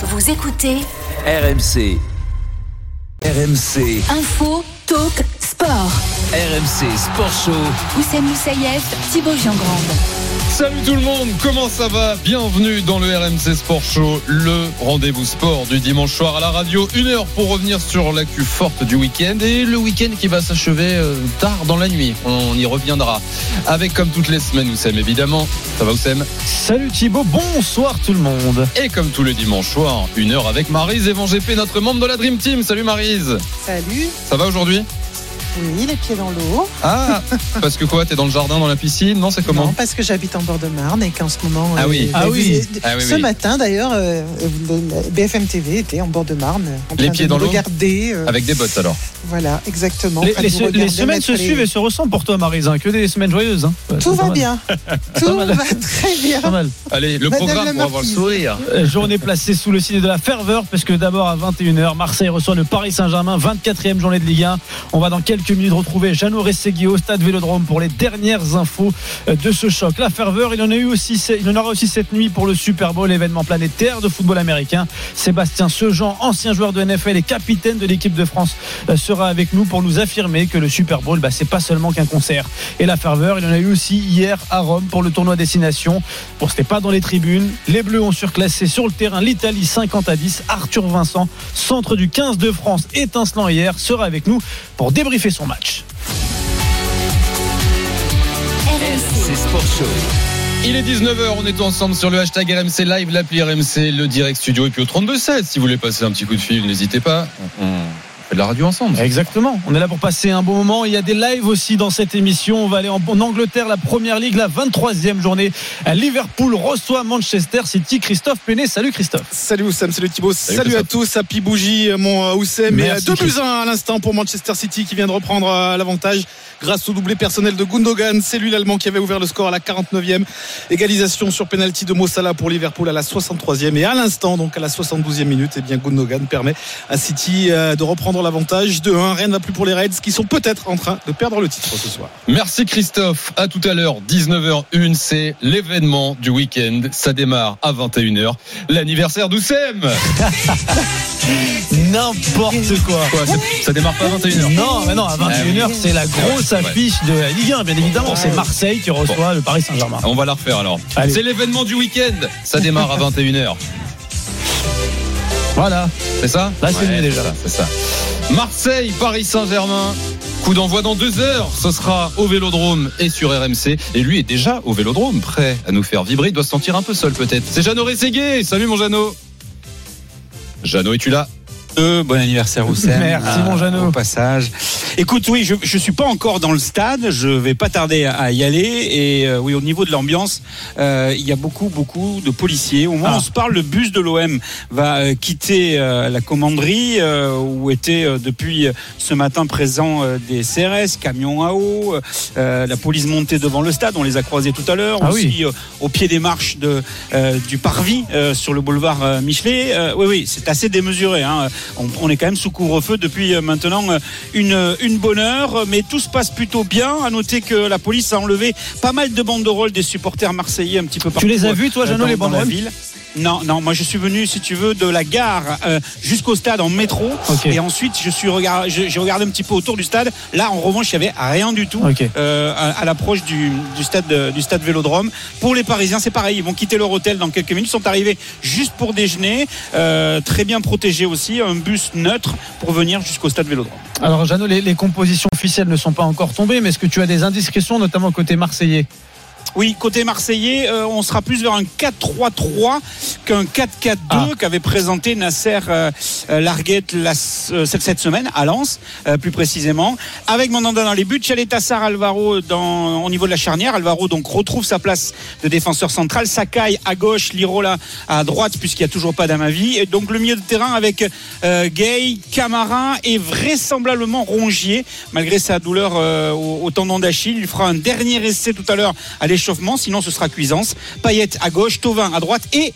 Vous écoutez RMC. RMC. Info, Talk, Sport. RMC Sport Show. Oussem Moussaïef, Thibaut Giangrande. Salut tout le monde, comment ça va? Bienvenue dans le RMC Sport Show, le rendez-vous sport du dimanche soir à la radio. Une heure pour revenir sur l'actu forte du week-end et le week-end qui va s'achever euh, tard dans la nuit. On y reviendra. Avec comme toutes les semaines, Oussem évidemment. Ça va Oussem Salut Thibaut, bonsoir tout le monde. Et comme tous les dimanches soirs, une heure avec Marise et GP, notre membre de la Dream Team. Salut Marise. Salut. Ça va aujourd'hui? Oui, les pieds dans l'eau. Ah, parce que quoi T'es dans le jardin, dans la piscine? Non, c'est comment? Non, parce que j'habite en bord de Marne et qu'en ce moment. Ah oui. euh, Ah vous- oui. Ah oui, ce oui. matin d'ailleurs, euh, le- BFM TV était en bord de Marne. En Les train pieds de dans l'eau Regarder. euh, Avec des bottes alors. Voilà, exactement. en Les, se- semaines se les- suivent et se ressemblent pour toi Marise, hein, que des semaines joyeuses. hein. Ouais, Tout va mal. bien. Tout va très bien. Pas mal. Allez, le Madame programme pour avoir le sourire. Euh, Journée placée sous le signe de la ferveur, parce que d'abord à 21h, Marseille reçoit le Paris Saint-Germain, 24e journée de Ligue 1. On va dans quelques minutes retrouver Jeannot Rességui au stade Vélodrome pour les dernières infos euh, de ce choc. La ferveur, il en, a eu aussi, il en aura aussi cette nuit pour le Super Bowl, événement planétaire de football américain. Sébastien Sejean, ancien joueur de NFL et capitaine de l'équipe de France, euh, sera avec nous pour nous affirmer que le Super Bowl, bah, c'est pas seulement qu'un concert. Et la ferveur, il en a eu aussi hier à Rome pour le tournoi Destination. Bon, c'était pas dans les tribunes. Les Bleus ont surclassé sur le terrain l'Italie 50 à 10. Arthur Vincent, centre du 15 de France, étincelant hier, sera avec nous pour débriefer son match. RMC. C'est Sport Show. Il est 19h, on est ensemble sur le hashtag RMC Live, l'appli RMC, le direct studio et puis au 32-16. Si vous voulez passer un petit coup de fil, n'hésitez pas. On fait de la radio ensemble. Exactement. On est là pour passer un bon moment. Il y a des lives aussi dans cette émission. On va aller en, en Angleterre, la première ligue, la 23e journée. Liverpool reçoit Manchester City. Christophe Penet. Salut Christophe. Salut Oussem, salut Thibaut, salut, à tous, Happy Bougie, mon euh, Oussem. Et Merci, 2 buts 1 à l'instant pour Manchester City qui vient de reprendre euh, l'avantage grâce au doublé personnel de Gundogan. C'est lui l'Allemand qui avait ouvert le score à la 49e. Égalisation sur penalty de Mossala pour Liverpool à la 63e. Et à l'instant, donc à la 72e minute, eh bien Gundogan permet à City euh, de reprendre l'avantage. 2-1, rien ne va plus pour les Reds qui sont peut-être en train de perdre le titre ce soir. Merci Christophe. À tout à l'heure, 19h01, c'est l'événement du week-end. Ça démarre à 21h. L'anniversaire d'Oussem. N'importe quoi. Quoi, ça démarre pas à 21h Non, mais non, à 21h, c'est la grosse Ouais, ouais. affiche de la Ligue 1, bien évidemment. C'est Marseille qui reçoit le Paris Saint-Germain. On va la refaire alors. C'est l'événement du week-end. Ça démarre à 21h. Voilà. C'est ça? Là, c'est mieux déjà. C'est ça. Marseille, Paris Saint-Germain. Coup d'envoi dans deux heures. Ce sera au Vélodrome et sur RMC. Et lui est déjà au Vélodrome, prêt à nous faire vibrer. Il doit se sentir un peu seul peut-être. C'est Jeannot Rességuier. Salut mon Jeannot. Jeannot, es-tu là? Bon anniversaire Oussem. Merci, mon Jeannot. Au passage. Écoute, oui, je je suis pas encore dans le stade. Je vais pas tarder à, y aller. Et euh, oui, au niveau de l'ambiance, euh, il y a beaucoup, beaucoup de policiers. Au moment où Ah. on se parle, le bus de l'OM va euh, quitter euh, la commanderie euh, où étaient euh, depuis ce matin présents euh, des CRS, camions à eau, euh, la police montée devant le stade. On les a croisés tout à l'heure. Ah aussi oui. euh, au pied des marches de, euh, du parvis euh, sur le boulevard Michelet. Euh, oui, oui, c'est assez démesuré. hein. On, on est quand même sous couvre-feu depuis euh, maintenant euh, une, une bonne heure, mais tout se passe plutôt bien. À noter que la police a enlevé pas mal de banderoles des supporters marseillais un petit peu partout. Tu les as vus, toi, euh, Jeannot, les banderoles. Non, non, moi je suis venu, si tu veux, de la gare euh, jusqu'au stade en métro. Et ensuite, je suis regard- j'ai regardé un petit peu autour du stade. Là, en revanche, il n'y avait rien du tout euh, à, à l'approche du, du stade de- du stade Vélodrome. Pour les Parisiens, c'est pareil. Ils vont quitter leur hôtel dans quelques minutes. Ils sont arrivés juste pour déjeuner, euh, très bien protégés aussi, un bus neutre pour venir jusqu'au stade Vélodrome. Alors, Jeannot, les, les compositions officielles ne sont pas encore tombées, mais est-ce que tu as des indiscrétions, notamment côté marseillais? Oui, côté marseillais, euh, on sera plus vers un 4-3-3 qu'un 4-4-2 Ah. qu'avait présenté Nasser euh, euh, Larguette la- euh, cette, semaine à Lens, plus précisément. Avec Mandanda dans les buts, Chaletassar Alvaro dans, au niveau de la charnière. Alvaro donc retrouve sa place de défenseur central. Sakai à gauche, Lirola à droite puisqu'il n'y a toujours pas d'Amavi. Et donc le milieu de terrain avec Gay, Camara et vraisemblablement Rongier, malgré sa douleur au, au tendon d'Achille. Il fera un dernier essai tout à l'heure à l'échauffement, sinon ce sera Cuisance. Payet à gauche, Tovin à droite et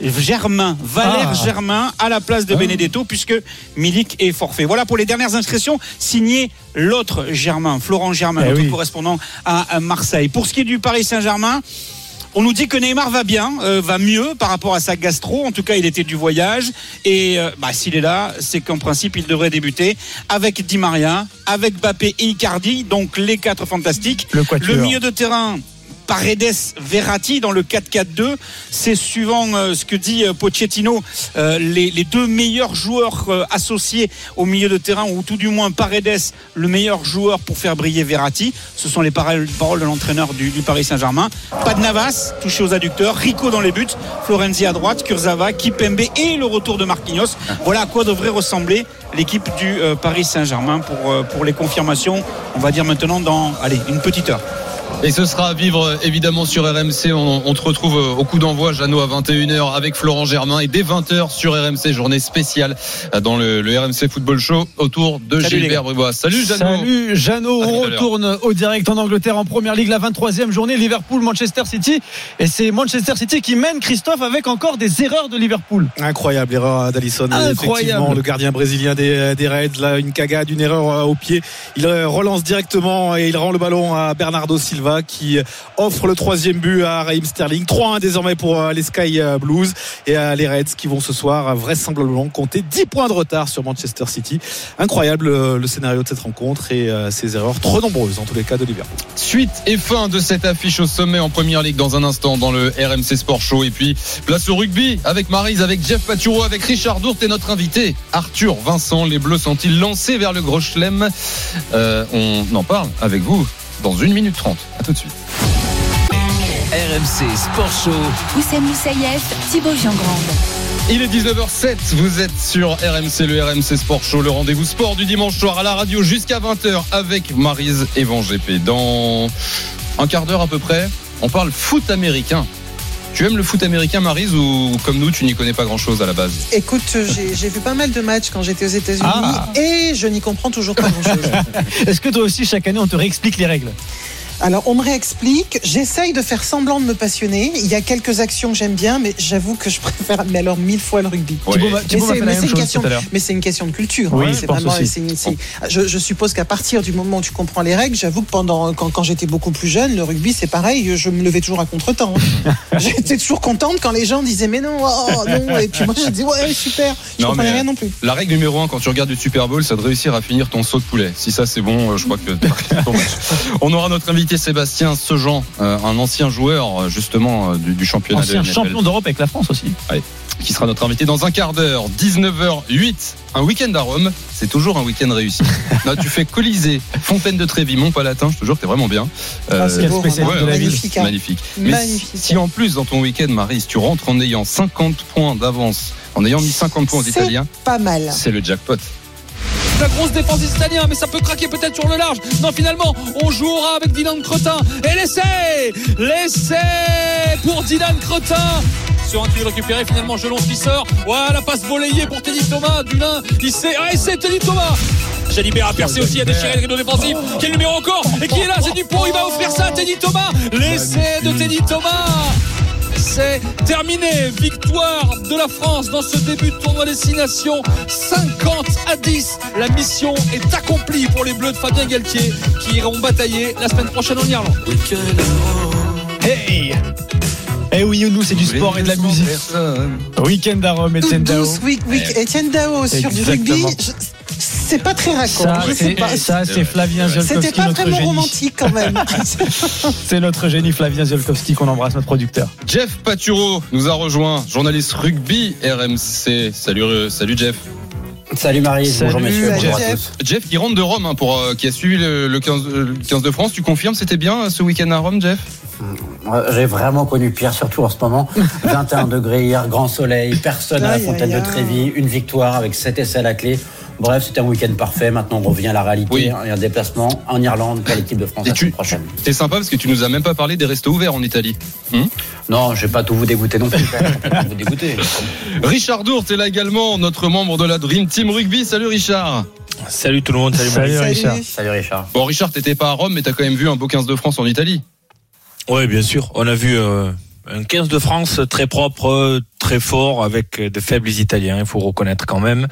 Germain, Valère Ah. Germain à la place de Ah. Benedetto puisque Milik est forfait. Voilà pour les dernières inscriptions signé l'autre Germain, Florent Germain, Eh notre oui. correspondant à Marseille. Pour ce qui est du Paris Saint-Germain, On nous dit que Neymar va bien, euh, va mieux par rapport à sa gastro. En tout cas, il était du voyage. Et euh, bah, s'il est là, c'est qu'en principe, il devrait débuter avec Di Maria, avec Bappé et Icardi, donc les quatre fantastiques. Le milieu de terrain. Paredes Verratti dans le 4-4-2 c'est suivant euh, ce que dit euh, Pochettino euh, les, deux meilleurs joueurs associés au milieu de terrain ou tout du moins Paredes le meilleur joueur pour faire briller Verratti. Ce sont les paroles, de l'entraîneur du, Paris Saint-Germain. Pas de Navas touché aux adducteurs. Rico dans les buts. Florenzi à droite. Kurzawa Kipembe et le retour de Marquinhos. Voilà à quoi devrait ressembler l'équipe du Paris Saint-Germain pour, pour les confirmations on va dire maintenant dans allez une petite heure Et ce sera à vivre euh, évidemment sur RMC. On, on te retrouve euh, au coup d'envoi, Jeannot, à 21h avec Florent Germain et dès 20h sur RMC, journée spéciale euh, dans le, le RMC Football Show autour de Salut, Gilbert Bribois. Salut Jeannot. Salut Jeannot, on retourne au direct en Angleterre en première ligue, la 23e journée, Liverpool-Manchester City. Et c'est Manchester City qui mène Christophe avec encore des erreurs de Liverpool. Incroyable erreur d'Alisson. Incroyable. Effectivement, le gardien brésilien des, des Reds, là, une cagade, une erreur au pied. Il relance directement et il rend le ballon à Bernardo Silva qui offre le troisième but à Raheem Sterling. 3-1 désormais pour euh, les Sky Blues et euh, les Reds qui vont ce soir euh, vraisemblablement compter 10 points de retard sur Manchester City. Incroyable euh, le scénario de cette rencontre et euh, ces erreurs trop nombreuses en tous les cas de Liverpool. Suite et fin de cette affiche au sommet en première ligue dans un instant dans le RMC Sport Show. Et puis place au rugby avec Marise, avec Jeff Paturo, avec Richard Dourte et notre invité Arthur Vincent. Les Bleus sont-ils lancés vers le gros chelem? Euh, On en parle avec vous dans une minute trente. À tout de suite. RMC Sport Show. Oussem Moussaïef, Thibaut Giangrande. Il est 19h07, vous êtes sur RMC, le RMC Sport Show, le rendez-vous sport du dimanche soir à la radio jusqu'à 20h avec Marise et Van. Dans un quart d'heure à peu près, on parle foot américain. Tu aimes le foot américain, Marise, ou comme nous, tu n'y connais pas grand-chose à la base Écoute, j'ai vu pas mal de matchs quand j'étais aux États-Unis Ah. et je n'y comprends toujours pas grand-chose. Est-ce que toi aussi, chaque année, on te réexplique les règles? Alors, on me réexplique. J'essaye de faire semblant de me passionner. Il y a quelques actions que j'aime bien, mais j'avoue que je préfère, mais alors mille fois le rugby. Ouais. Thibaut m'a- Mais Thibaut c'est mais une chose question, tout à l'heure. mais c'est une question de culture. Oui, hein. je C'est pense vraiment- aussi. c'est une- c'est- je, je suppose qu'à partir du moment où tu comprends les règles, j'avoue que pendant quand, quand j'étais beaucoup plus jeune, le rugby c'est pareil. Je me levais toujours à contre-temps. J'étais toujours contente quand les gens disaient mais non, oh, non. Et puis moi je disais ouais super. Je Non, comprenais mais- rien non plus. La règle numéro un quand tu regardes du Super Bowl, c'est de réussir à finir ton saut de poulet. Si ça c'est bon, euh, je crois que ton match. On aura notre invité Sébastien Sejean, euh, un ancien joueur euh, justement euh, du, du championnat Ancien de NFL, champion d'Europe avec la France aussi. qui sera notre invité dans un quart d'heure, 19h08. Un week-end à Rome, c'est toujours un week-end réussi. Là, tu fais Colisée, Fontaine de Trévis, Montpalatin, je te jure, t'es vraiment bien. Euh, Ah, c'est magnifique. hein. magnifique. Mais Magnifique. si en plus dans ton week-end, Marie, tu rentres en ayant 50 points d'avance, en ayant mis 50 points aux Italiens, Pas mal. c'est le jackpot. La grosse défense des Italiens, mais ça peut craquer peut-être sur le large. Non, finalement, on jouera avec Dylan Cretin. Et l'essai L'essai pour Dylan Cretin sur un tir récupéré finalement Gelon qui sort. Voilà passe volleyée pour Teddy Thomas Dulin il sait ah et c'est Teddy Thomas. Jalibert a percé aussi a déchiré le rideau défensif. Quel numéro encore? Et qui est là? C'est Dupont il va offrir ça à Teddy Thomas. L'essai de Teddy Thomas c'est terminé. Victoire de la France dans ce début de tournoi Destination. 50 à 10. La mission est accomplie pour les Bleus de Fabien Galtier qui iront batailler la semaine prochaine en Irlande. Hey Eh oui, nous, c'est du sport et de la musique. Week-end à Rome, Etienne Dao. Week week. Etienne Dao sur du rugby. C'est pas très Ça, raccord. Je sais pas. c'est ça, c'est Flavien C'était Ziolkowski, pas notre vraiment génie. romantique quand même. C'est notre génie Flavien Ziolkowski qu'on embrasse, notre producteur. Jeff Paturo nous a rejoint, journaliste rugby RMC. Salut, euh, salut Jeff. Salut Marie, Salut, bonjour messieurs, bonjour à Jeff. tous. Jeff qui rentre de Rome, hein, pour, euh, qui a suivi le, le 15, euh, le 15 de France. Tu confirmes, c'était bien ce week-end à Rome, Jeff? Ouais, J'ai vraiment connu pire, surtout en ce moment. 21 degrés hier, grand soleil, personne à la fontaine de. Trévis, une victoire avec 7 essais à la clé. Bref, c'était un week-end parfait. Maintenant, on revient à la réalité. Oui. Il y a un déplacement en Irlande pour l'équipe de France Et la tu- semaine prochaine. C'est sympa parce que tu nous as même pas parlé des restos ouverts en Italie. Non, je vais pas tout vous dégoûter non plus. Je vais pas tout vous dégoûter. Richard Dourte est là également, notre membre de la Dream Team Rugby. Salut Richard. Salut tout le monde, salut, Salut. Richard. Salut Richard. Bon, Richard, t'étais pas à Rome, mais t'as quand même vu un beau 15 de France en Italie. Ouais, bien sûr. On a vu euh, un 15 de France très propre, très fort, avec de faibles Italiens, il faut reconnaître quand même.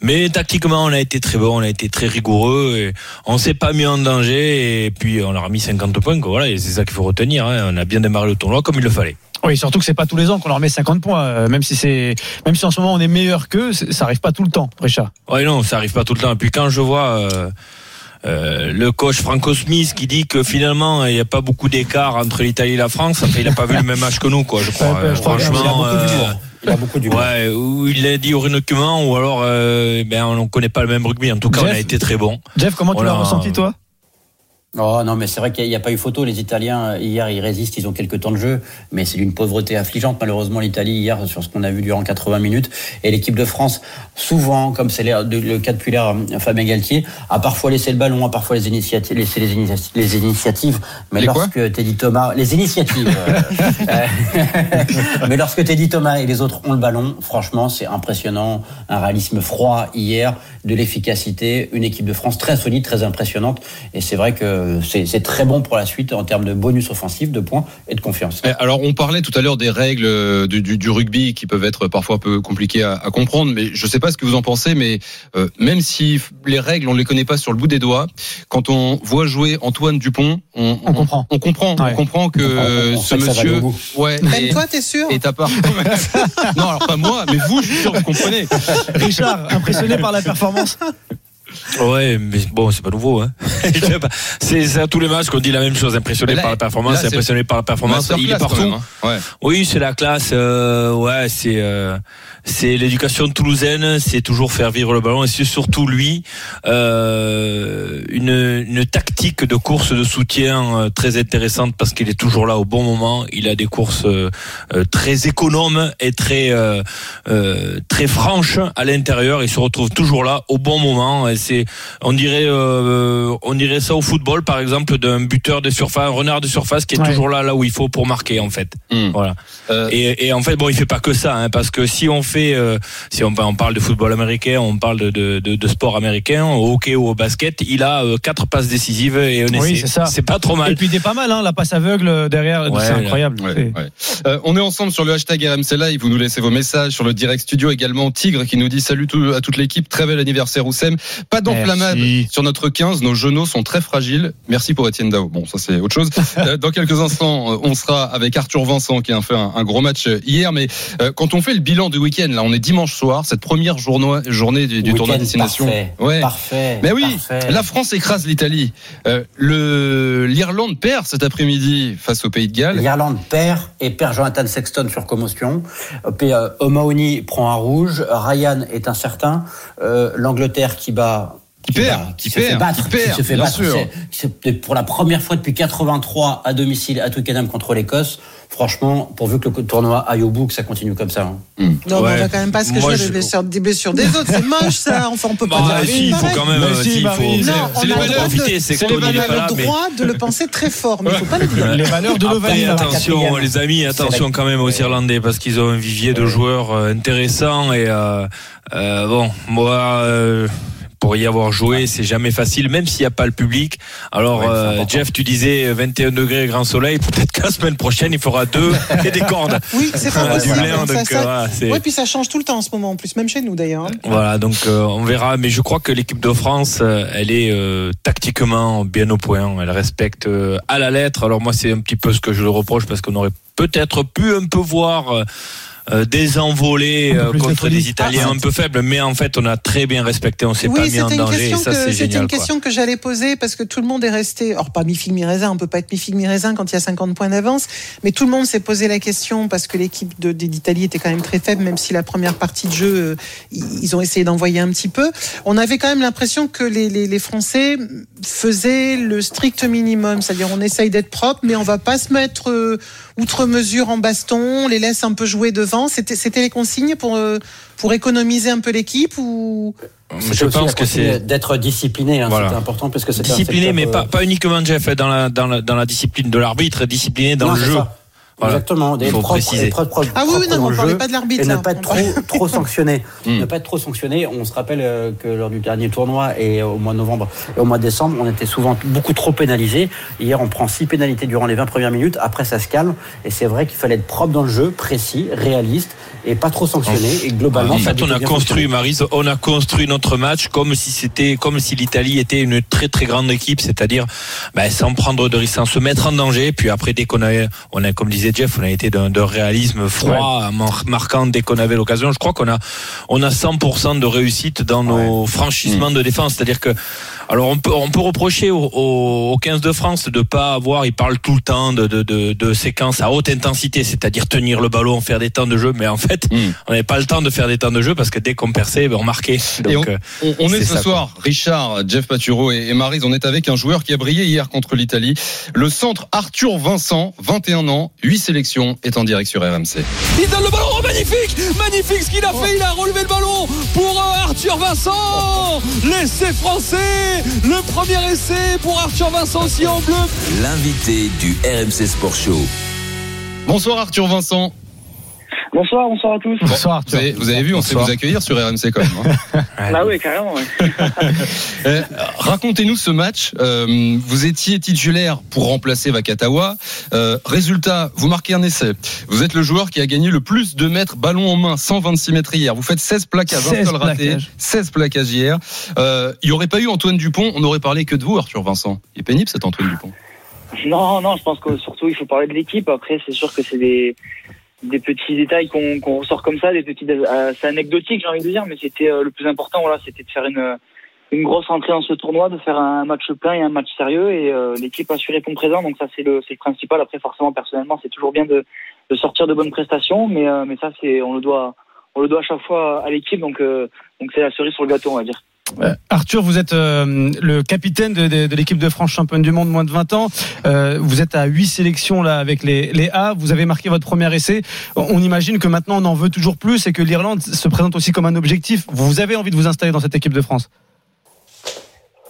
Mais tactiquement, on a été très bon, on a été très rigoureux, et on s'est pas mis en danger, et puis on leur a mis 50 points, quoi. voilà, et c'est ça qu'il faut retenir. hein. On a bien démarré le tournoi comme il le fallait. Oui, surtout que c'est pas tous les ans qu'on leur met 50 points, euh, même si c'est, même si en ce moment on est meilleur qu'eux, ça arrive pas tout le temps, Richard. Ouais, non, ça arrive pas tout le temps. Et puis quand je vois euh, euh, le coach Franco Smith qui dit que finalement il n'y a pas beaucoup d'écart entre l'Italie et la France, enfin, il n'a pas vu le même match que nous, quoi. Je crois. Euh, franchement. Il a beaucoup d'humour. Ouais, ou il l'a dit au document, ou alors euh, ben, on ne connaît pas le même rugby. En tout cas, on Jeff a été très bon. Jeff, comment tu l'as ressenti toi? Oh non, mais c'est vrai qu'il n'y a, pas eu photo. Les Italiens, hier, ils résistent, ils ont quelques temps de jeu, mais c'est d'une pauvreté affligeante. Malheureusement, l'Italie, hier, sur ce qu'on a vu durant 80 minutes, et l'équipe de France, souvent, comme c'est le, cas depuis l'heure, Fabien Galtier, a parfois laissé le ballon, a parfois les initiatives, laissé les, initia- les initiatives. Mais Les lorsque Teddy Thomas, les initiatives. euh, euh, mais lorsque Teddy Thomas et les autres ont le ballon, franchement, c'est impressionnant. Un réalisme froid hier, de l'efficacité, une équipe de France très solide, très impressionnante. Et c'est vrai que c'est c'est très bon pour la suite en termes de bonus offensif, de points et de confiance. Eh, Alors, on parlait tout à l'heure des règles euh, du, du- du rugby qui peuvent être parfois un peu compliquées à, à comprendre, mais je sais pas ce que vous en pensez, mais euh, même si les règles, on les connaît pas sur le bout des doigts, quand on voit jouer Antoine Dupont, on, On comprend. On comprend, Ouais. on comprend que On- on ce monsieur, ouais, Même toi, t'es sûr est à part. non, alors pas moi, mais vous, je suis sûr, que vous comprenez. Richard, impressionné par la performance Ouais, mais bon, c'est pas nouveau. Hein. C'est c'est à tous les matchs qu'on dit la même chose. Impressionné là, par la performance, là, c'est impressionné par la performance. Il est partout. même, hein. Ouais. Oui, c'est la classe. euh, ouais, c'est euh, c'est l'éducation toulousaine. C'est toujours faire vivre le ballon et c'est surtout lui euh, une une tactique de course de soutien euh, très intéressante parce qu'il est toujours là au bon moment. Il a des courses euh, euh, très économes et très euh, euh, très franches à l'intérieur. Il se retrouve toujours là au bon moment. Et c'est on dirait euh, on dirait ça au football par exemple d'un buteur de surface, un renard de surface qui est Ouais. toujours là là où il faut pour marquer en fait. Hmm. Voilà. Euh, Et, et en fait, bon, il fait pas que ça, hein, parce que si on fait, euh, si on, on parle de football américain, on parle de, de, de, de sport américain, au hockey ou au basket, il a euh, quatre passes décisives et un Oui, essai. c'est ça. C'est pas trop Et mal. puis il est pas mal, hein, la passe aveugle derrière, Ouais, c'est incroyable. Ouais, C'est- ouais. Euh, on est ensemble sur le hashtag RMC Live. Vous nous laissez vos messages sur le direct studio également. Tigre qui nous dit salut à toute l'équipe. Très bel anniversaire Oussem. Pas Sur notre 15. Nos genoux sont très fragiles. Merci pour Étienne Dao. Bon, ça c'est autre chose. Euh, Dans quelques instants, euh, on sera avec Arthur Vincent qui a fait un, un gros match euh, hier. Mais euh, quand on fait le bilan du week-end, là, on est dimanche soir, cette première journée, journée du, du tournoi destination. Parfait. Ouais. Parfait. Mais oui, parfait. la France écrase l'Italie. Euh, le l'Irlande perd cet après-midi face au Pays de Galles. L'Irlande perd et perd Jonathan Sexton sur commotion. O'Mahony prend un rouge. Ryan est incertain. Euh, L'Angleterre qui bat. Qui perd, bat, qui se fait perd, battre, qui perd, se fait bien battre, sûr. c'est- pour la première fois depuis 83 à domicile à Twickenham contre l'Écosse. Franchement, pourvu que le tournoi aille au bout, que ça continue comme ça. hein. Non, mais Ouais. on va quand même pas se cacher je- des blessures, des blessures des autres. C'est moche, ça. Enfin, on peut pas Bah, dire si, il faut quand même. Mais euh, si, il faut- Non, c'est on les a le Profiter, c'est on a le mais- droit de le penser très fort, mais il faut pas le dire. Les valeurs de l'Ovalie. attention, les amis, attention quand même aux Irlandais parce qu'ils ont un vivier de joueurs euh, intéressants et euh, euh, bon, moi. Euh, pour y avoir joué, c'est jamais facile, même s'il n'y a pas le public. Alors, Ouais, euh. Jeff, tu disais 21 degrés, grand soleil. Peut-être que la semaine prochaine, il fera deux et des cordes. Oui, c'est donc, ça- euh, voilà, c'est- Ouais, puis ça change tout le temps en ce moment, en plus, même chez nous d'ailleurs. hein. Voilà, donc euh, on verra. Mais je crois que l'équipe de France, euh, elle est euh, tactiquement bien au point. Elle respecte euh, à la lettre. Alors moi, c'est un petit peu ce que je le reproche parce qu'on aurait peut-être pu un peu voir. Euh, des envolées Un peu euh, contre des Italiens Ah, un peu faibles, mais en fait on a très bien respecté, on s'est pas Oui, mis en c'était une danger et question ça que c'est c'était une quoi. question que j'allais poser parce que tout le monde est resté. Alors pas mi figue mi raisin, on peut pas être mi figue mi raisin quand il y a 50 points d'avance, mais tout le monde s'est posé la question parce que l'équipe de- d'Italie était quand même très faible, même si la première partie de jeu euh, ils ils ont essayé d'envoyer un petit peu. On avait quand même l'impression que les, les, les Français faisaient le strict minimum, c'est-à-dire on essaye d'être propre, mais on va pas se mettre euh, outre mesure en baston, on les laisse un peu jouer devant. C'était c'était les consignes pour euh, pour économiser un peu l'équipe ou? Je aussi pense que c'est d'être discipliné. Hein, Voilà. C'était important parce que c'était un discipliné, mais euh, pas, pas uniquement Jeff dans la, dans la, dans la discipline de l'arbitre, discipliné dans non, le c'est jeu. ça. Voilà. Exactement, des Il faut propres- préciser. des propres- propres Ah oui, non, on le parlait jeu pas de l'arbitre. Et ne pas être trop, trop sanctionné. Hmm. Ne pas être trop sanctionné. On se rappelle euh, que lors du dernier tournoi et au mois de novembre et au mois de décembre, on était souvent beaucoup trop pénalisés. Hier, on prend six pénalités durant les 20 premières minutes. Après, ça se calme. Et c'est vrai qu'il fallait être propre dans le jeu, précis, réaliste et pas trop sanctionné. Et globalement, En ça fait, on a construit. Marise, on a construit notre match comme si c'était, comme si l'Italie était une très très grande équipe, c'est-à-dire ben, sans prendre de risques, sans se mettre en danger. Puis après, dès qu'on a, on a, comme disait Jeff, on a été d'un réalisme froid, mar- marquant dès qu'on avait l'occasion. Je crois qu'on a, on a 100% de réussite dans nos franchissements de défense, c'est-à-dire que, alors on peut, on peut reprocher au, au, au 15 de France de pas avoir, il parle tout le temps de, de, de, de séquences à haute intensité, c'est-à-dire tenir le ballon, faire des temps de jeu, mais en fait, Mm. on n'avait pas le temps de faire des temps de jeu parce que dès qu'on perçait, ben, on marquait. Et Donc, on, euh, on- on est, ce ça, soir, Richard, Jeff Paturo et, et Marise, on est avec un joueur qui a brillé hier contre l'Italie. Le centre Arthur Vincent, 21 ans, 8 sélections, est en direct sur RMC. Il donne le ballon, oh, magnifique Magnifique ce qu'il a fait, il a relevé le ballon pour euh, Arthur Vincent L'essai français Le premier essai pour Arthur Vincent aussi en bleu L'invité du RMC Sport Show. Bonsoir Arthur Vincent. Bonsoir, bonsoir à tous. Bonsoir, Vous avez, vous avez vu, on sait vous accueillir sur RMC quand même. hein. Bah oui, carrément. ouais. Euh, Racontez-nous ce match. Euh, vous étiez titulaire pour remplacer Vakatawa. Euh, résultat, vous marquez un essai. Vous êtes le joueur qui a gagné le plus de mètres ballon en main, 126 mètres hier. Vous faites 16 plaquages, un 16 seul raté, plaquages. 16 plaquages hier. Euh, Il n'y aurait pas eu Antoine Dupont, on n'aurait parlé que de vous, Arthur Vincent. Il est pénible cet Antoine Dupont. Non, non, je pense que surtout il faut parler de l'équipe. Après, c'est sûr que c'est des, des petits détails qu'on ressort comme ça, des petits, euh, c'est anecdotique, j'ai envie de dire, mais c'était euh, le plus important. Voilà, c'était de faire une une grosse entrée dans ce tournoi, de faire un match plein et un match sérieux. Et euh, l'équipe a su répondre présent, donc ça c'est le le principal. Après, forcément, personnellement, c'est toujours bien de de sortir de bonnes prestations, mais euh, mais ça c'est on le doit on le doit à chaque fois à l'équipe, donc euh, donc c'est la cerise sur le gâteau, on va dire. Euh, Arthur, vous êtes euh, le capitaine de, l'équipe de France championne du monde moins de 20 ans. Euh, vous êtes à 8 sélections là avec les, A. Vous avez marqué votre premier essai. On, imagine que maintenant on en veut toujours plus et que l'Irlande se présente aussi comme un objectif. Vous avez envie de vous installer dans cette équipe de France?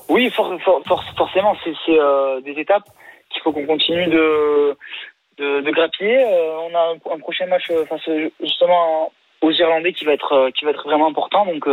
Oui, for- for- for- forcément, c'est des étapes qu'il faut qu'on continue de, de, grappiller. On a un, prochain match face justement aux Irlandais qui va être qui va être vraiment important. Donc,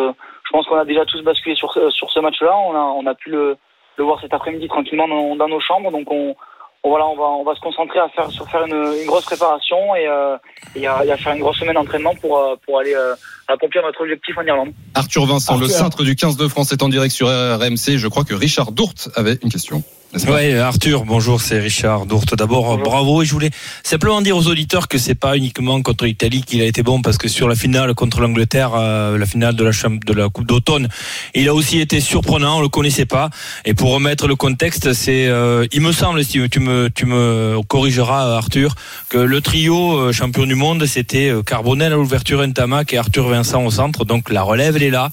je pense qu'on a déjà tous basculé sur ce- sur ce match-là. On a on a pu le, le voir cet après-midi tranquillement dans, dans nos chambres. Donc, on, on- voilà, on va on va se concentrer à faire sur faire une, une grosse préparation et, euh, et à, et à faire une grosse semaine d'entraînement pour euh, pour aller euh, accomplir notre objectif en Irlande. Arthur Vincent, le cintre du 15 de France est en direct sur RMC. Je crois que Richard Dourte avait une question. Ouais, Arthur, bonjour, c'est Richard Dourte. D'abord, bravo. Et je voulais simplement dire aux auditeurs que c'est pas uniquement contre l'Italie qu'il a été bon, parce que sur la finale contre l'Angleterre, euh, la finale de la, champ- de la Coupe d'automne, il a aussi été surprenant, on le connaissait pas. Et pour remettre le contexte, c'est, euh, il me semble, si tu me, tu me corrigeras, Arthur, que le trio euh, champion du monde, c'était Carbonel à l'ouverture, Ntamak et Arthur Vincent au centre. Donc la relève, elle est là.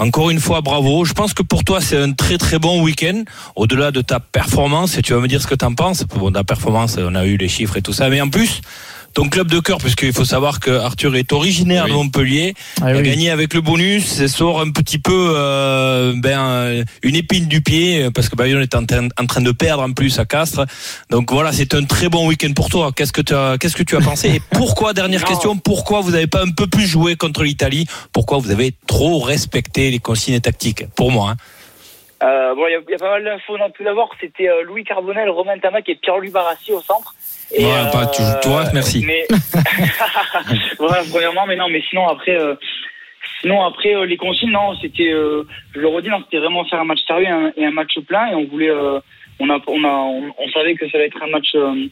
Encore une fois, bravo. Je pense que pour toi, c'est un très très bon week-end. Au-delà de ta performance, et tu vas me dire ce que tu en penses. Bon, ta performance, on a eu les chiffres et tout ça. Mais en plus, ton club de cœur, puisqu'il faut savoir que Arthur est originaire Oui. de Montpellier, Ah il a oui. gagné avec le bonus, ça sort un petit peu euh, ben, euh, une épine du pied, parce que Bayonne est en train, en train de perdre en plus à Castres. Donc voilà, c'est un très bon week-end pour toi. Qu'est-ce que tu as, qu'est-ce que tu as pensé? Et pourquoi, dernière Non. question, pourquoi vous n'avez pas un peu plus joué contre l'Italie? Pourquoi vous avez trop respecté les consignes tactiques? Pour moi. Hein. Euh, bon, il y, a- il y a pas mal d'infos. Tout d'abord, c'était euh, Louis Carbonel, Romain Tamac et Pierre-Louis Barassi au centre. Et, Ouais, pas tu- tu vois, merci. Mais voilà, premièrement, mais non, mais sinon après, euh, sinon après euh, les consignes, non, c'était, euh, je le redis, non, c'était vraiment faire un match sérieux et un, et un match plein. Et on voulait, euh, on a, on a, on, on savait que ça allait être un match. euh,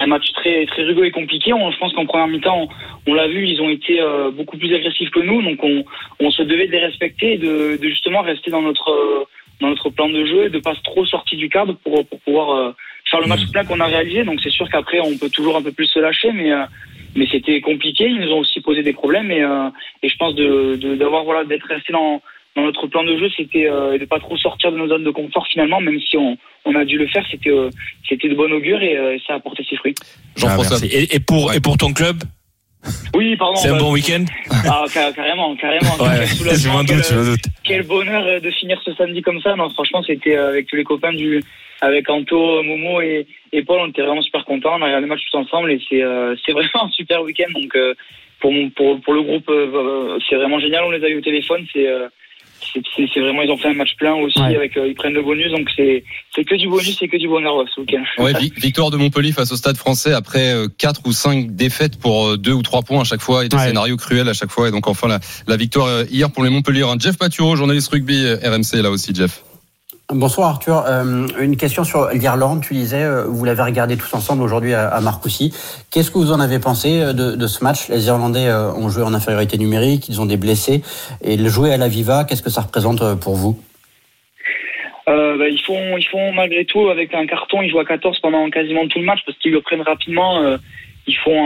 un match très très rugueux et compliqué. On, je pense qu'en première mi-temps, on, l'a vu, ils ont été euh, beaucoup plus agressifs que nous, donc on, on se devait de les respecter et de, de justement rester dans notre euh, dans notre plan de jeu et de pas trop sortir du cadre pour, pour pouvoir faire le match plein qu'on a réalisé. Donc c'est sûr qu'après on peut toujours un peu plus se lâcher, mais euh, mais c'était compliqué. Ils nous ont aussi posé des problèmes et, euh, et je pense de de- d'avoir voilà d'être resté dans dans notre plan de jeu, c'était euh, de pas trop sortir de nos zones de confort finalement, même si on on a dû le faire, c'était euh, c'était de bon augure et euh, ça a porté ses fruits. Jean-François. Ah, et, et pour, et pour ton club, Oui, pardon. c'est un bah, bon week-end? Ah, ca- carrément, carrément. Ouais, je m'en doute, je m'en doute. Quel bonheur euh, de finir ce samedi comme ça. Non, franchement, c'était euh, avec tous les copains du, avec Anto, Momo et, Paul, on était vraiment super contents. On a regardé le match tous ensemble et c'est, euh, c'est vraiment un super week-end. Donc, pour, pour, pour le groupe, c'est vraiment génial. On les a eu au téléphone. C'est, c'est, c'est, c'est vraiment, ils ont fait un match plein aussi. Ouais. Avec, euh, ils prennent le bonus. Donc, c'est, c'est que du bonus, c'est que du bonheur ce week-end. Ouais, vi- victoire de Montpellier face au Stade Français après euh, quatre ou cinq défaites pour euh, deux ou trois points à chaque fois et des Ouais. scénarios cruels à chaque fois. Et donc enfin la, la victoire euh, hier pour les Montpellier. Jeff Paturo, journaliste rugby RMC là aussi, Jeff. Bonsoir Arthur. Euh, une question sur l'Irlande. Tu disais, euh, vous l'avez regardé tous ensemble aujourd'hui à, à Marcoussis. Qu'est-ce que vous en avez pensé euh, de, ce match? Les Irlandais ont joué en infériorité numérique, ils ont des blessés. Et le jouer à la Viva, qu'est-ce que ça représente pour vous? Bah, ils font, ils font malgré tout avec un carton, ils jouent à 14 pendant quasiment tout le match parce qu'ils le prennent rapidement. Ils font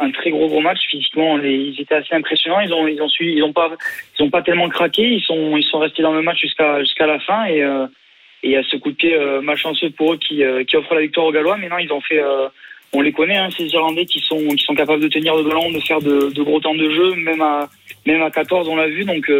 un, très gros gros match physiquement. Ils étaient assez impressionnants. Ils ont, ils ont su, ils ont pas, ils ont pas tellement craqué. Ils sont, ils sont restés dans le match jusqu'à jusqu'à la fin et euh, il y a ce coup euh, malchanceux pour eux qui, euh, qui offre la victoire aux Gallois. Mais non, ils ont fait. euh, on les connaît, hein, ces Irlandais qui sont qui sont capables de tenir le ballon, de faire de, gros temps de jeu, même à même à 14, on l'a vu. Donc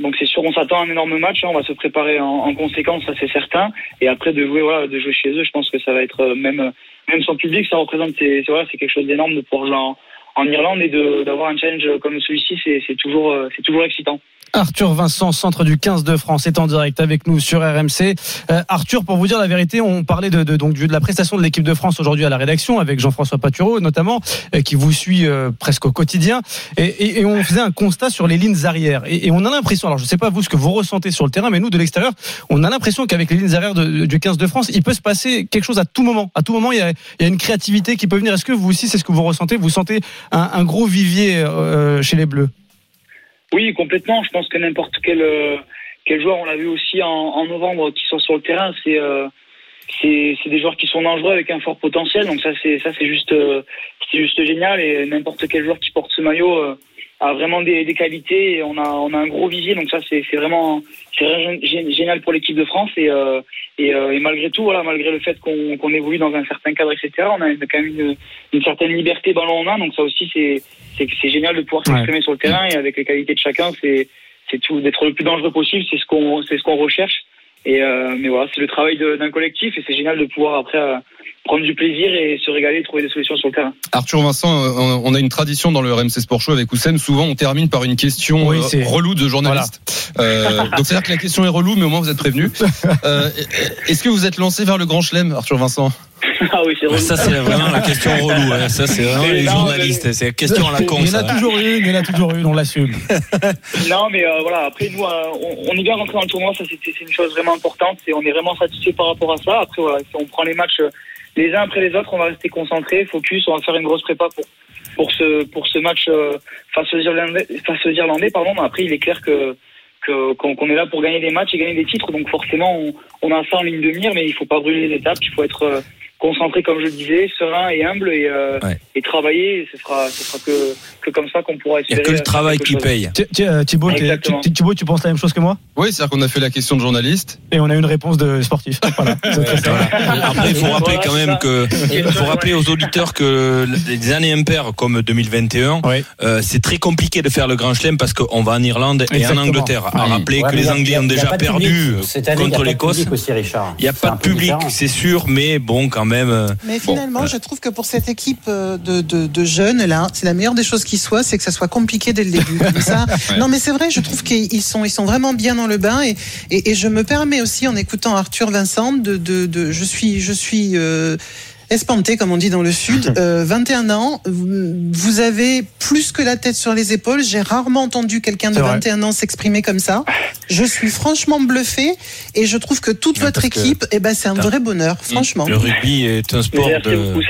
donc c'est sûr, on s'attend à un énorme match. hein. on va se préparer en, en conséquence, ça c'est certain. Et après de jouer, voilà, de jouer chez eux, je pense que ça va être même même sans public, ça représente, c'est voilà, c'est quelque chose d'énorme de pouvoir jouer en, en Irlande et d'avoir un challenge comme celui-ci, c'est c'est toujours euh, c'est toujours excitant. Arthur Vincent, centre du 15 de France, est en direct avec nous sur RMC. Euh, Arthur, pour vous dire la vérité, on parlait de, de- donc de la prestation de l'équipe de France aujourd'hui à la rédaction avec Jean-François Patureau notamment, euh, qui vous suit euh, presque au quotidien, et, et- et on faisait un constat sur les lignes arrières. Et, et on a l'impression, alors je ne sais pas vous ce que vous ressentez sur le terrain, mais nous de l'extérieur, on a l'impression qu'avec les lignes arrières du 15 de France, il peut se passer quelque chose à tout moment. À tout moment, il y a, il y a une créativité qui peut venir. Est-ce que vous aussi, c'est ce que vous ressentez? Vous sentez un, un gros vivier euh, chez les Bleus? Oui, complètement. Je pense que n'importe quel euh, quel joueur, on l'a vu aussi en, novembre, qui sont sur le terrain, c'est euh, c'est c'est des joueurs qui sont dangereux avec un fort potentiel. Donc ça c'est ça c'est juste euh, c'est juste génial et n'importe quel joueur qui porte ce maillot a vraiment des, des qualités et on a on a un gros vivier. Donc ça c'est c'est vraiment vraiment gé- génial pour l'équipe de France et euh, et, euh, et malgré tout voilà malgré le fait qu'on qu'on évolue dans un certain cadre etc. On a quand même une, une certaine liberté ballon en main. Donc ça aussi c'est génial de pouvoir s'exprimer sur le terrain et avec les qualités de chacun c'est c'est tout d'être le plus dangereux possible c'est ce qu'on c'est ce qu'on recherche et euh, mais voilà c'est le travail d'un collectif et c'est génial de pouvoir après prendre du plaisir et se régaler trouver des solutions sur le terrain Arthur Vincent, euh, on a une tradition dans le RMC Sport Show avec Oussem. Souvent, on termine par une question Oui, euh, c'est- relou de journaliste. Euh, donc, c'est-à-dire que la question est relou, mais au moins vous êtes prévenu. Euh, Est-ce que vous êtes lancé vers le Grand Chelem, Arthur Vincent? Ah oui c'est Ça, c'est vraiment la question relou. hein. Ça, c'est vraiment les non, journalistes. C'est la question à la con. Il y en a toujours eu une, il y en a toujours eu, on l'assume. Non, mais euh, voilà, après, nous, euh, on, on est bien rentré dans le tournoi, ça c'est une chose vraiment importante, et on est vraiment satisfait par rapport à ça. Après, voilà, si on prend les matchs euh, les uns après les autres, on va rester concentré, focus, on va faire une grosse prépa pour, pour, ce, pour ce match euh, face, aux Irlandais, face aux Irlandais. Pardon. Mais après, il est clair que qu'on est là pour gagner des matchs et gagner des titres, donc forcément, on, on a ça en ligne de mire, mais il faut pas brûler les étapes, il faut être euh, concentré, comme je le disais, serein et humble, et, euh, Ouais. et travailler, et ce sera, ce sera que, que comme ça qu'on pourra Il n'y espérer. a que le faire travail qui chose. paye. Euh, Thibaut, tu- Thibaut, tu penses la même chose que moi? Oui, c'est-à-dire qu'on a fait la question de journaliste. Et on a une réponse de sportif. Voilà. Après, il faut rappeler Voilà, quand même ça. que, il faut rappeler aux auditeurs que les années impaires comme 2021, Oui. euh, c'est très compliqué de faire le Grand Chelem parce qu'on va en Irlande et Exactement. en Angleterre. À Oui. rappeler Ouais, que les Anglais a- ont déjà perdu public. euh, année, contre pas de l'Écosse. public aussi, Richard. Il n'y a pas de public, c'est sûr, mais bon, quand même. Euh, Mais finalement, je trouve que pour cette équipe euh, de, de, de jeunes là, c'est la meilleure des choses qui soit, c'est que ça soit compliqué dès le début. Comme ça. Non, mais c'est vrai, je trouve qu'ils sont, ils sont vraiment bien dans le bain et, et, et je me permets aussi en écoutant Arthur Vincent de, de, de je suis, je suis. Euh, Espanté, comme on dit dans le sud, euh, 21 ans, vous avez plus que la tête sur les épaules. J'ai rarement entendu quelqu'un de C'est vrai. 21 ans s'exprimer comme ça. Je suis franchement bluffé et je trouve que toute votre équipe, eh ben, c'est un vrai bonheur, franchement. Le rugby est un sport Merci de. beaucoup.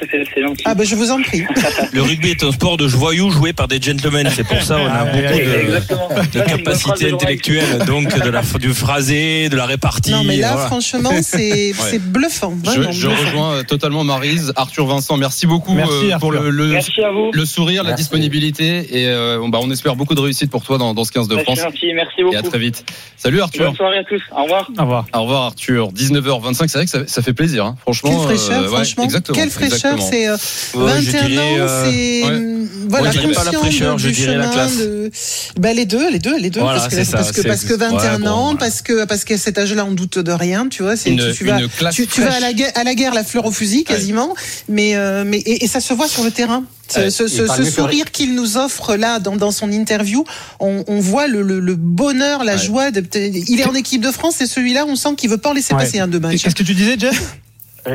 Ah ben je vous en prie. Le rugby est un sport de voyous joué par des gentlemen. C'est pour ça on a Ah, beaucoup de, de capacité de intellectuelle, donc de la, du phrasé, de la répartie. Non mais là voilà. franchement c'est bluffant. Je, Vraiment je bluffant. rejoins euh, totalement Marie Arthur Vincent, merci beaucoup Merci, euh, pour le, le, Merci à vous. le sourire, la disponibilité et euh, bah, on espère beaucoup de réussite pour toi dans, dans ce 15 de France. Gentil, merci Et beaucoup. à très vite. Salut Arthur. Bonne soirée à tous. Au revoir. Au revoir. Au revoir Arthur. 19h25, c'est vrai que ça, ça fait plaisir. hein. Franchement, Quelle fraîcheur, euh, ouais, franchement. exactement, Quelle fraîcheur, c'est euh, Ouais, je 21 dirais, ans, c'est ouais. euh, voilà, Ouais, je dirais pas la fraîcheur, je dirais la chemin classe. de- bah, les deux, les deux, les deux, Voilà, parce que c'est ça, parce que c'est- parce que 21 ouais, bon, ans, voilà. parce que parce qu'à cet âge-là, on doute de rien, tu vois. C'est Une, tu, vas à la guerre, la fleur au fusil, quasiment. Mais mais, euh, mais et, et ça se voit sur le terrain. Ce, que- sourire qu'il nous offre là dans, dans son interview, on, on voit le, le, le bonheur, la Ouais. joie. De, il est en équipe de France et celui-là, on sent qu'il veut pas en laisser Ouais. passer un deux matchs. Qu'est-ce que tu disais, Jeff? Euh,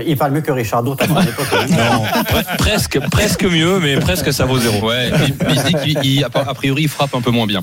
Il parle mieux que Richard Dourt à son époque. Non, pre- presque, presque mieux, mais presque ça vaut zéro. Ouais, il, il se dit qu'il il- a priori il frappe un peu moins bien.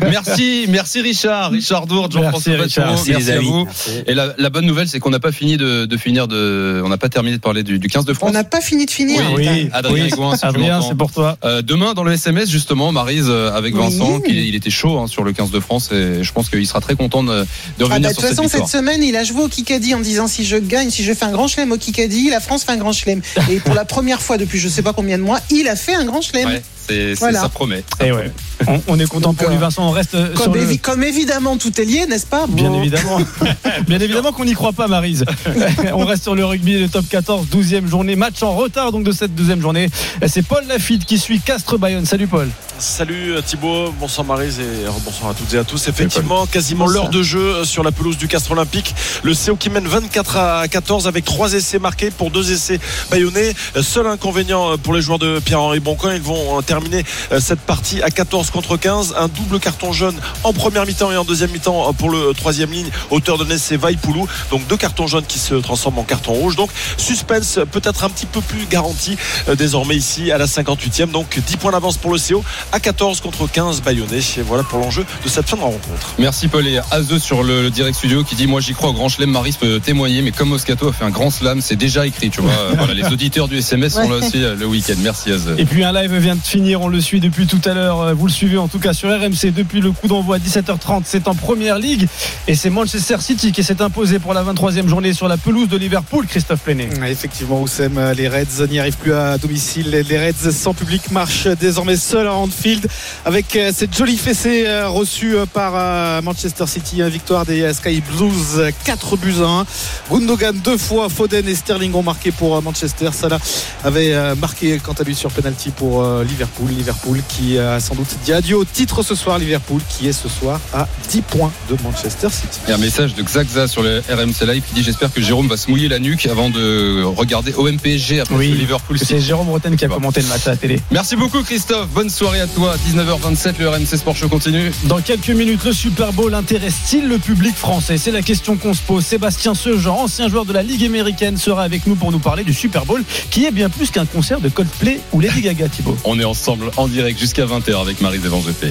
Merci, merci Richard, Richard Dourde, Jean-François Merci, Merci, à vous. Merci. Et la, la bonne nouvelle, c'est qu'on n'a pas fini de, de finir de, on n'a pas terminé de parler du, du 15 de On France. n'a pas fini de finir. Oui, Antoine. Adrien si c'est pour toi. Euh, demain dans le SMS justement, Marise euh, avec Oui. Vincent, il était chaud hein, sur le 15 de France et je pense qu'il sera très content de, de Ah revenir bah, de sur toute cette façon, cette semaine, il a joué au Kikadi en disant si je gagne, si je fais un grand au Kikadi, la France fait un grand chelem. Et pour la première fois depuis je sais pas combien de mois, il a fait un grand chelem. C'est, Voilà. ça promet. Et ouais. On, on est content pour lui, Vincent. On reste euh, sur Comme, le. évi- comme évidemment tout est lié, n'est-ce pas? Bien évidemment. Bien évidemment qu'on n'y croit pas, Marise. On reste sur le rugby, le top 14, 12e journée. Match en retard donc de cette deuxième journée. C'est Paul Lafitte qui suit Castres Bayonne. Salut Paul. Salut euh, Thibaut, bonsoir Marise et bonsoir à toutes et à tous. Effectivement, quasiment l'heure de jeu euh, sur la pelouse du Castre Olympique. Le CO qui mène 24 à 14 avec trois essais marqués pour deux essais bayonnais. Euh, Seul inconvénient euh, pour les joueurs de Pierre-Henri Boncoin, ils vont euh, terminer euh, cette partie à 14 contre 15. Un double carton jaune en première mi-temps et en deuxième mi-temps euh, pour le troisième ligne. Auteur de c'est Vaipoulou. Donc deux cartons jaunes qui se transforment en carton rouge. Donc suspense peut-être un petit peu plus garanti euh, désormais ici à la 58e. Donc 10 points d'avance pour le CO à 14 contre 15 bayonnais. Et voilà pour l'enjeu de cette fin de rencontre. Merci Paul et Azeux sur le, le direct studio qui dit moi j'y crois au grand chelem Maris peut témoigner mais comme Moscato a fait un grand slam c'est déjà écrit tu vois Euh, voilà les auditeurs du SMS sont là aussi euh, le week-end merci Azeux Et puis un live vient de finir, on le suit depuis tout à l'heure. Euh, Vous le suivez en tout cas sur RMC depuis le coup d'envoi à 17h30. C'est en première ligue et c'est Manchester City qui s'est imposé pour la 23e journée sur la pelouse de Liverpool. Christophe Plenet. Effectivement, Oussem, euh, les Reds n'y arrivent plus à domicile. Les Reds sans public marchent désormais seuls à Anfield avec euh, cette jolie fessée reçue par Manchester City. Une victoire des Sky Blues, euh, 4 buts à 1. Gundogan deux fois, Foden et Sterling ont marqué pour Manchester. Salah avait marqué quant à lui sur penalty pour euh, Liverpool. Liverpool qui a sans doute dit adieu au titre ce soir. Liverpool qui est ce soir à 10 points de Manchester City. Il y a un message de Xaxa sur le RMC Live qui dit j'espère que Jérôme va se mouiller la nuque avant de regarder OMPG après Oui, ce Liverpool C'est City. Jérôme Roten qui a commenté le match à la télé. Merci beaucoup Christophe bonne soirée à toi 19h27 le RMC Sport Show continue Dans quelques minutes, le Super Bowl intéresse-t-il le public français C'est la question qu'on se pose. Sébastien Sejean, ancien joueur de la Ligue américaine, sera avec nous pour nous parler du Super Bowl, qui est bien plus qu'un concert de Coldplay ou Lady Gaga, Thibaut. on est ensemble en direct jusqu'à 20h avec Marie Evangépé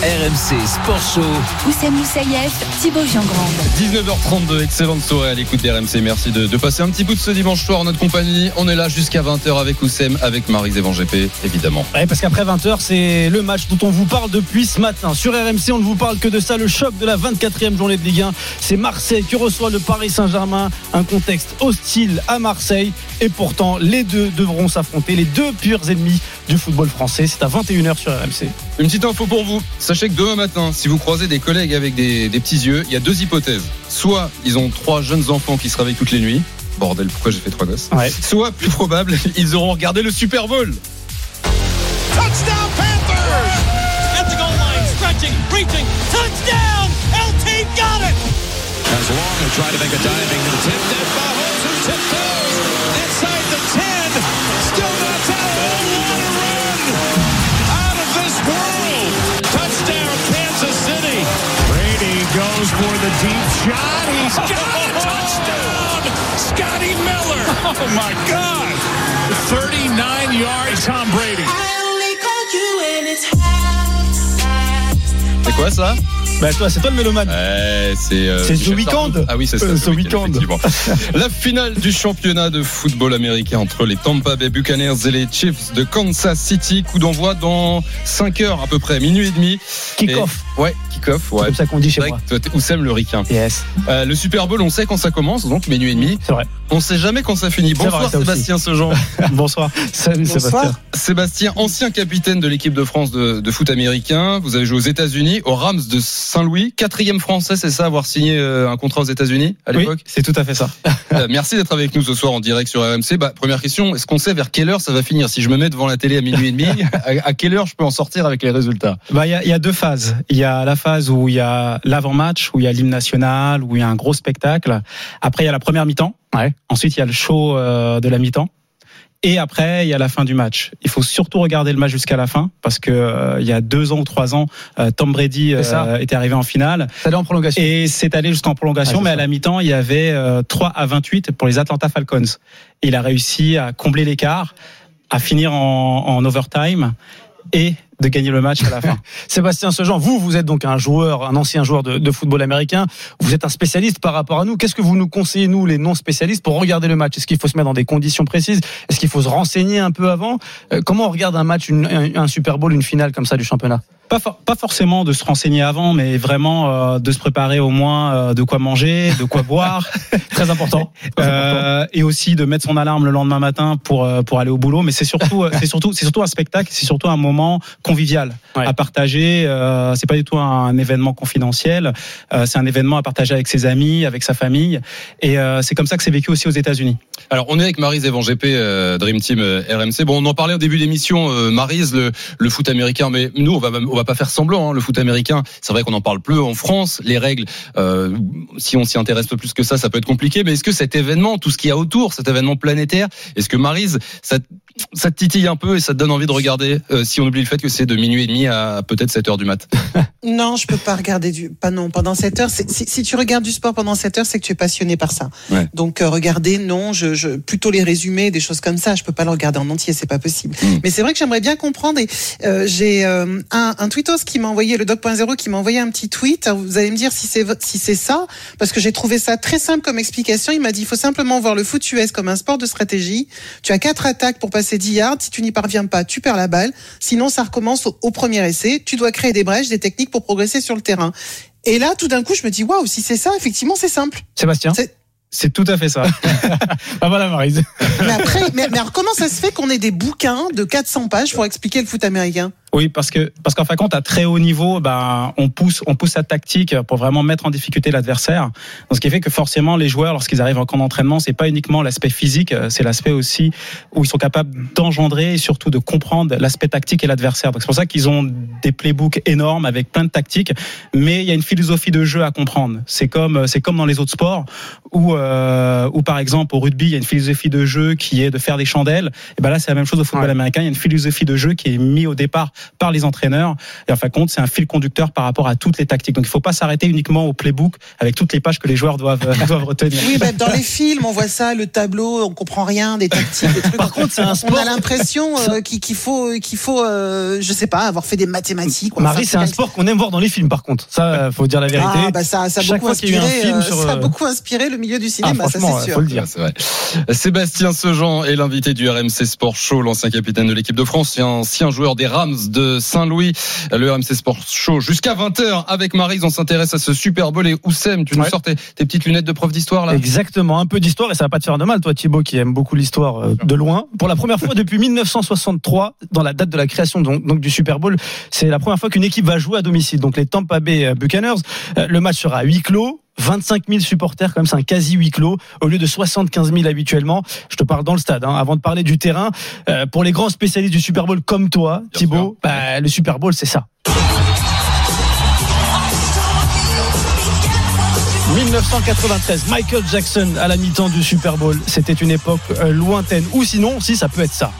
RMC Sport Show. Oussem Moussaïef, Thibaut Giangrande. 19h32, excellente soirée à l'écoute des RMC. Merci de, de passer un petit bout de ce dimanche soir en notre compagnie. On est là jusqu'à 20h avec Oussem, avec Marie Evangépé, évidemment. Ouais, parce qu'après 20h, c'est le match dont on vous parle depuis ce matin. Sur RMC, on ne vous parle que de ça, le choc de la 24e journée de Ligue 1. C'est Marseille qui reçoit le Paris Saint-Germain. Un contexte hostile à Marseille. Et pourtant, les deux devront s'affronter, les deux purs ennemis du football français. C'est à 21h sur RMC. Une petite info pour vous. Sachez que demain matin, si vous croisez des collègues avec des, des petits yeux, il y a deux hypothèses. Soit ils ont trois jeunes enfants qui se réveillent toutes les nuits. Bordel, pourquoi j'ai fait trois gosses Ouais. Soit, plus probable, ils auront regardé le Super Bowl. Touchdown Panthers! At the goal line, stretching, reaching, touchdown! LT got it! As long as trying to make a diving Mahomes who goes for the deep shot. He's got a touchdown! Scotty Miller! Oh my God! 39 yards, Tom Brady. C'est quoi ça Bah, toi, c'est toi le mélomane. Ouais, c'est. euh, Weeknd. Sardou. Ah oui, c'est ça. Euh, The The Weeknd. effectivement. La finale du championnat de football américain entre les Tampa Bay Buccaneers et les Chiefs de Kansas City. Coup d'envoi dans 5 heures à peu près, minuit et demi. Kick-off. Ouais, kick-off. Ouais. C'est comme ça qu'on dit chez moi. toi, Oussem le ricain. Yes. Euh, le Super Bowl, on sait quand ça commence, donc minuit et demi. C'est vrai. On sait jamais quand ça finit. Bonsoir vrai, ça. Sébastien Sejean. Bonsoir. Salut Sébastien. Sébastien, ancien capitaine de l'équipe de France de, de foot américain. Vous avez joué aux États-Unis, aux Rams de Saint-Louis. Quatrième français, c'est ça, avoir signé euh, un contrat aux États-Unis à Oui, l'époque c'est tout à fait ça. Euh, Merci d'être avec nous ce soir en direct sur RMC. Bah, première question, est-ce qu'on sait vers quelle heure ça va finir? Si je me mets devant la télé à minuit et demi, à, à quelle heure je peux en sortir avec les résultats? Bah, il y a, y a deux phases. Il y a la phase où il y a l'avant-match, où il y a l'hymne national, où il y a un gros spectacle. Après, il y a la première mi-temps. Ouais. Ensuite, il y a le show euh, de la mi-temps. Et après, il y a la fin du match. Il faut surtout regarder le match jusqu'à la fin, parce que euh, il y a deux ans ou trois ans, euh, Tom Brady euh, était arrivé en finale. Ça allait en prolongation. Et c'est allé jusqu'en prolongation, Ah, mais ça. à la mi-temps, il y avait euh, 3 à 28 pour les Atlanta Falcons. Il a réussi à combler l'écart, à finir en, en overtime et de gagner le match à la fin. Sébastien Sejean, vous, vous êtes donc un joueur, un ancien joueur de, football américain. Vous êtes un spécialiste par rapport à nous. Qu'est-ce que vous nous conseillez, nous, les non-spécialistes, pour regarder le match? Est-ce qu'il faut se mettre dans des conditions précises? Est-ce qu'il faut se renseigner un peu avant? Euh, Comment on regarde un match, un Super Bowl, une finale comme ça du championnat? Pas, for- pas forcément de se renseigner avant, mais vraiment euh, de se préparer au moins euh, de quoi manger, de quoi boire, Très important. Très important. euh, et aussi de mettre son alarme le lendemain matin pour euh, pour aller au boulot. Mais c'est surtout euh, c'est surtout c'est surtout un spectacle, c'est surtout un moment convivial Ouais. à partager. Euh, c'est pas du tout un, événement confidentiel. Euh, c'est un événement à partager avec ses amis, avec sa famille. Et euh, c'est comme ça que c'est vécu aussi aux États-Unis. Alors, on est avec Marise Evan GP, euh, Dream Team euh, RMC. Bon, on en parlait au début de l'émission, euh, Marise, le, le foot américain, mais nous, on va, même- on va pas faire semblant. hein, le foot américain, c'est vrai qu'on en parle peu en France. Les règles, euh, si on s'y intéresse pas plus que ça, ça peut être compliqué. Mais est-ce que cet événement, tout ce qu'il y a autour, cet événement planétaire, est-ce que Marise, ça, ça te titille un peu et ça te donne envie de regarder euh, si on oublie le fait que c'est de minuit et demi à peut-être 7 heures du mat? Non, je peux pas regarder du. Pas non, pendant 7 heures. Si, si tu regardes du sport pendant 7 heures, c'est que tu es passionné par ça. Ouais. Donc, euh, regarder, non, je, je, plutôt les résumés, des choses comme ça. Je peux pas le regarder en entier, c'est pas possible. Mm. Mais c'est vrai que j'aimerais bien comprendre. Et j'ai un, un tweetos qui m'a envoyé, le doc.0, qui m'a envoyé un petit tweet. Vous allez me dire si c'est si c'est ça, parce que j'ai trouvé ça très simple comme explication. Il m'a dit il faut simplement voir le foot US comme un sport de stratégie. Tu as quatre attaques pour passer 10 yards. Si tu n'y parviens pas, tu perds la balle. Sinon, ça recommence au, au premier essai. Tu dois créer des brèches, des techniques pour progresser sur le terrain. Et là, tout d'un coup, je me dis waouh, si c'est ça, effectivement, c'est simple. Sébastien C'est- C'est tout à fait ça. Ah voilà, Marise. Mais après, mais, mais alors comment ça se fait qu'on ait des bouquins de 400 pages pour expliquer le foot américain? Oui, parce que parce qu'en fin de compte, à très haut niveau, ben on pousse on pousse sa tactique pour vraiment mettre en difficulté l'adversaire. Donc, ce qui fait que forcément les joueurs, lorsqu'ils arrivent en camp d'entraînement, c'est pas uniquement l'aspect physique, euh, c'est l'aspect aussi où ils sont capables d'engendrer et surtout de comprendre l'aspect tactique et l'adversaire. Donc c'est pour ça qu'ils ont des playbooks énormes avec plein de tactiques, mais il y a une philosophie de jeu à comprendre. C'est comme c'est comme dans les autres sports où euh, où par exemple au rugby il y a une philosophie de jeu qui est de faire des chandelles. Et ben là c'est la même chose au football Ouais. américain. Il y a une philosophie de jeu qui est mise au départ par les entraîneurs. Et en fin de compte, c'est un fil conducteur par rapport à toutes les tactiques. Donc il ne faut pas s'arrêter uniquement au playbook avec toutes les pages que les joueurs doivent, euh, doivent retenir. Oui, ben, dans les films, on voit ça, le tableau, on comprend rien, des tactiques, des trucs. Par contre, c'est un On sport. a l'impression euh, qu'il faut, qu'il faut, euh, je sais pas, avoir fait des mathématiques. Marie, c'est un sport qu'on aime voir dans les films, par contre. Ça, euh, faut dire la vérité. Ah, bah ça, ça a Chaque beaucoup fois qu'il y a eu un inspiré, film euh, sur, ça a euh, beaucoup inspiré le milieu du Ah, cinéma, ça franchement, c'est sûr. faut le dire. C'est vrai. Sébastien Sejean est l'invité du RMC Sport Show, l'ancien capitaine de l'équipe de France et ancien joueur des Rams de Saint-Louis. Le RMC Sport Show jusqu'à 20h avec Marise, on s'intéresse à ce Super Bowl et Oussem, tu nous Ouais. sors tes, tes petites lunettes de prof d'histoire là? Exactement, un peu d'histoire et ça va pas te faire de mal, toi Thibaut qui aime beaucoup l'histoire euh, de loin. Pour la première fois depuis 1963, dans la date de la création donc, donc du Super Bowl, c'est la première fois qu'une équipe va jouer à domicile. Donc les Tampa Bay euh, Buccaneers, euh, le match sera à huis clos. 25 000 supporters, comme c'est un quasi huis clos, au lieu de 75 000 habituellement. Je te parle dans le stade. hein. Avant de parler du terrain, euh, pour les grands spécialistes du Super Bowl comme toi, Bien Thibaut, bah, le Super Bowl c'est ça. 1993, Michael Jackson à la mi-temps du Super Bowl. C'était une époque euh, lointaine. Ou sinon, si ça peut être ça.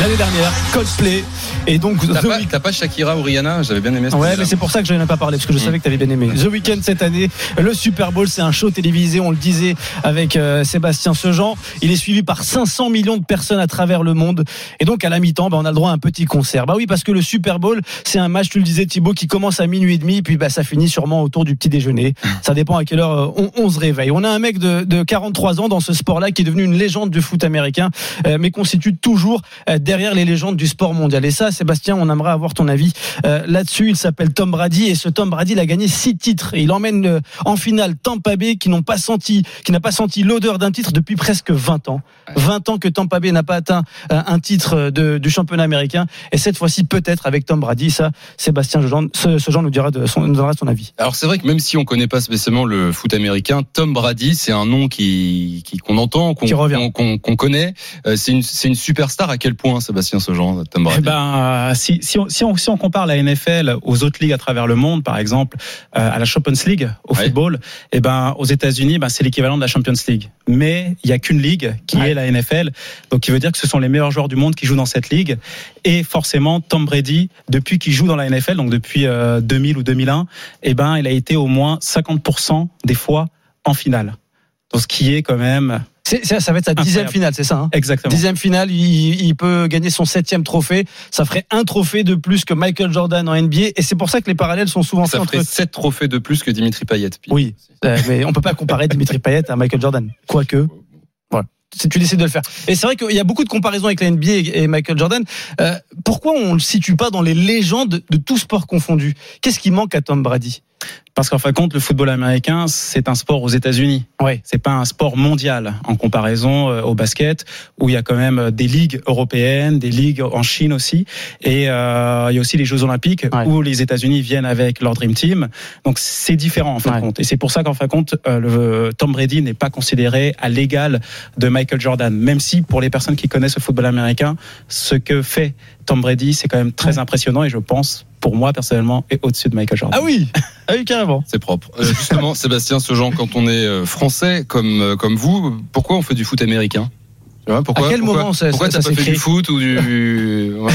L'année dernière, Coldplay. Et donc, T'as pas, t'as pas Shakira ou Rihanna J'avais bien aimé Ouais, mais c'est pour ça que je n'en ai pas parlé, parce que je savais que tu avais bien aimé. The Weeknd cette année, le Super Bowl, c'est un show télévisé, on le disait avec euh, Sébastien Sejean. Il est suivi par 500 millions de personnes à travers le monde. Et donc, à la mi-temps, bah, on a le droit à un petit concert. Bah oui, parce que le Super Bowl, c'est un match, tu le disais Thibaut, qui commence à minuit et demi, puis bah, ça finit sûrement autour du petit déjeuner. Ça dépend à quelle heure euh, on, on se réveille. On a un mec de, de 43 ans dans ce sport-là qui est devenu une légende du foot américain, euh, mais constitue toujours euh, derrière derrière les légendes du sport mondial. Et ça, Sébastien, on aimerait avoir ton avis euh, là-dessus. Il s'appelle Tom Brady et ce Tom Brady, il a gagné six titres et il emmène euh, en finale Tampa Bay qui n'ont pas senti, qui n'a pas senti l'odeur d'un titre depuis presque 20 ans. 20 ans que Tampa Bay n'a pas atteint euh, un titre de, du championnat américain et cette fois-ci peut-être avec Tom Brady. Ça, Sébastien Jean, ce, ce genre nous dira de son, nous donnera son avis. Alors c'est vrai que même si on connaît pas spécialement le foot américain, Tom Brady, c'est un nom qui qui- qu'on entend, qu'on Qui revient. qu'on qu'on- qu'on connaît. Euh, c'est une c'est une superstar. À quel point, Sébastien Sejean, Tom Brady? Eh ben, euh, si, si, on, si, on, si on compare la NFL aux autres ligues à travers le monde, par exemple euh, à la Champions League au football, eh ben, aux États-Unis, ben, c'est l'équivalent de la Champions League. Mais il y a qu'une ligue qui est la NFL, donc qui veut dire que ce sont les meilleurs joueurs du monde qui jouent dans cette ligue. Et forcément, Tom Brady, depuis qu'il joue dans la NFL, donc depuis euh, 2000 ou 2001, eh ben, il a été au moins 50% des fois en finale. Donc, ce qui est quand même Ça, ça va être sa dixième finale, c'est ça hein? Exactement. Dixième finale, il, il peut gagner son septième trophée. Ça ferait un trophée de plus que Michael Jordan en NBA. Et c'est pour ça que les parallèles sont souvent faits Ça entre ferait 7 trophées de plus que Dimitri Payet. Puis. Oui, euh, mais on peut pas comparer Dimitri Payet à Michael Jordan. Quoique, voilà. Si tu décides de le faire. Et c'est vrai qu'il y a beaucoup de comparaisons avec la NBA et Michael Jordan. Euh, pourquoi on le situe pas dans les légendes de tout sport confondu Qu'est-ce qui manque à Tom Brady? Parce qu'en fin de compte, le football américain, c'est un sport aux États-Unis. Ouais. C'est pas un sport mondial en comparaison euh, au basket, où il y a quand même euh, des ligues européennes, des ligues en Chine aussi, et euh, il y a aussi les Jeux Olympiques où les États-Unis viennent avec leur Dream Team. Donc c'est différent en fin de compte. Et c'est pour ça qu'en fin de compte, euh, le Tom Brady n'est pas considéré à l'égal de Michael Jordan, même si pour les personnes qui connaissent le football américain, ce que fait Tom Brady, c'est quand même très impressionnant et je pense, pour moi personnellement, est au-dessus de Michael Jordan. Ah oui, ah oui carrément. C'est propre. Euh, justement, Sébastien Sejean, quand on est euh, français comme euh, comme vous, pourquoi on fait du foot américain? Pourquoi, À quel pourquoi, moment ça- Pourquoi ça fait du foot ou du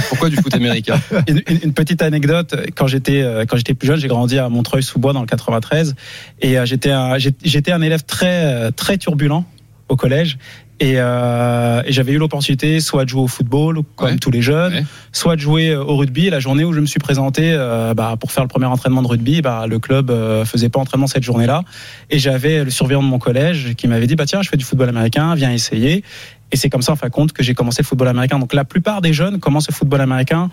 pourquoi du foot américain? Une, une- une petite anecdote quand j'étais quand j'étais plus jeune j'ai grandi à Montreuil-sous-Bois dans le 93 et j'étais un, j'étais un élève très très turbulent au collège et, euh, et j'avais eu l'opportunité soit de jouer au football comme tous les jeunes soit de jouer euh, au rugby. Et la journée où je me suis présenté euh, bah, pour faire le premier entraînement de rugby bah, le club euh, faisait pas entraînement cette journée là et j'avais le surveillant de mon collège qui m'avait dit bah tiens je fais du football américain viens essayer. Et c'est comme ça, en fin de compte, que j'ai commencé le football américain. Donc la plupart des jeunes commencent le football américain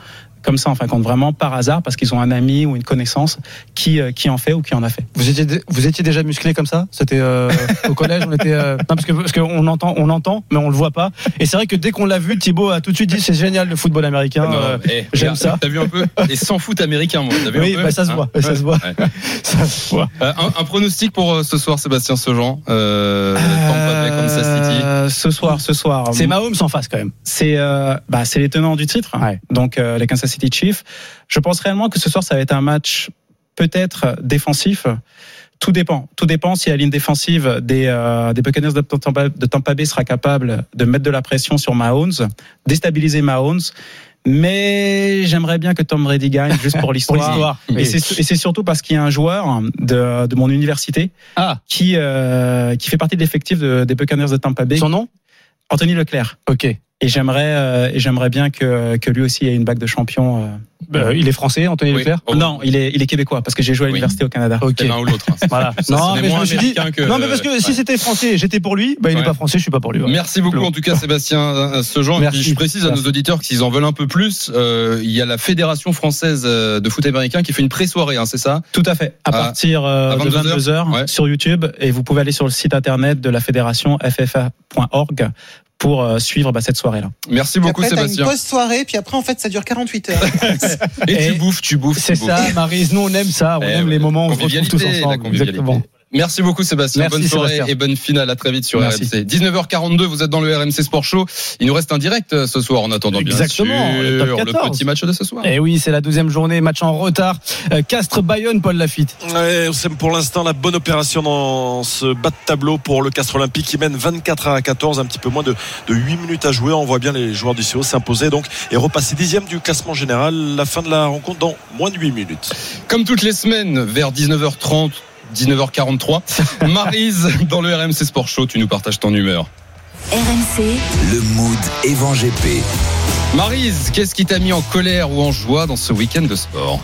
comme ça, en fin de compte, vraiment par hasard, parce qu'ils ont un ami ou une connaissance qui, euh, qui en fait ou qui en a fait. Vous étiez, vous étiez déjà musclé comme ça? C'était euh, au collège, on était. euh, Non, parce que parce qu'on entend, on entend, mais on le voit pas. Et c'est vrai que dès qu'on l'a vu, Thibaut a tout de suite dit c'est génial le football américain. Euh, eh, J'aime ça. T'as vu un peu? Et sans foot américain, moi. T'as vu Oui, un peu? bah, ça se Hein voit, ça se voit. Ouais. Ça se voit. Euh, un, un pronostic pour euh, ce soir, Sébastien Sejean. Euh. Euh, ce soir, ce soir. C'est Mahomes en face quand même. C'est euh, bah, c'est les tenants du titre, donc euh, les Kansas City Chiefs. Je pense réellement que ce soir, ça va être un match peut-être défensif. Tout dépend. Tout dépend si la ligne défensive des, euh, des Buccaneers de Tampa, de Tampa Bay sera capable de mettre de la pression sur Mahomes, déstabiliser Mahomes. Mais j'aimerais bien que Tom Brady gagne juste pour l'histoire. et c'est et c'est surtout parce qu'il y a un joueur de, de mon université Ah. qui, euh, qui fait partie de l'effectif de- des Buccaneers de Tampa Bay. Son nom? Anthony Leclerc. Ok. Et j'aimerais, euh, et j'aimerais bien que, que lui aussi ait une bague de champion. euh. Euh, il est français, Anthony Leclerc Non, il est, il est québécois parce que j'ai joué à l'université au Canada. Ok. L'un ou l'autre. hein. Voilà. Ça, non, mais je me suis dit. que- Non, mais parce que si c'était français, j'étais pour lui. Bah, il Ouais. n'est pas français, je suis pas pour lui. ouais. Merci beaucoup en tout cas Sébastien euh, Sejean. Et Merci. puis, je précise à nos auditeurs que s'ils en veulent un peu plus, euh, il y a la Fédération française euh, de foot américain qui fait une pré-soirée, hein, c'est ça? Tout à fait. À À- partir euh, à de 22 22h Ouais. sur YouTube et vous pouvez aller sur le site internet de la fédération ffa.org pour euh, suivre bah, cette soirée-là. Merci beaucoup après, t'as une Sébastien. post-soirée, puis après, en fait, ça dure 48 heures. Et, Et- tu bouffes, tu bouffes. C'est tu bouffes. ça, Marise. Nous, on aime ça. On Eh aime ouais. les moments où on se retrouve tous ensemble. convivialité. Exactement. Merci beaucoup Sébastien. Merci, Bonne soirée Sébastien. et bonne finale. À très vite sur Merci. RMC. 19h42, vous êtes dans le RMC Sport Show. Il nous reste un direct euh, ce soir en attendant bien Exactement, sûr le le 14. petit match de ce soir. Et oui, c'est la deuxième journée, match en retard. Euh, Castres-Bayonne, Paul Lafitte. Ouais, c'est pour l'instant la bonne opération dans ce bas de tableau pour le Castres Olympique qui mène 24 à 14, un petit peu moins de, de 8 minutes à jouer. On voit bien les joueurs du CO s'imposer donc et repasser dixième du classement général. La fin de la rencontre dans moins de 8 minutes. Comme toutes les semaines, vers 19h30, 19h43, Marise dans le RMC Sport Show, tu nous partages ton humeur. RMC, le mood Evan GP. Marise, qu'est-ce qui t'a mis en colère ou en joie dans ce week-end de sport?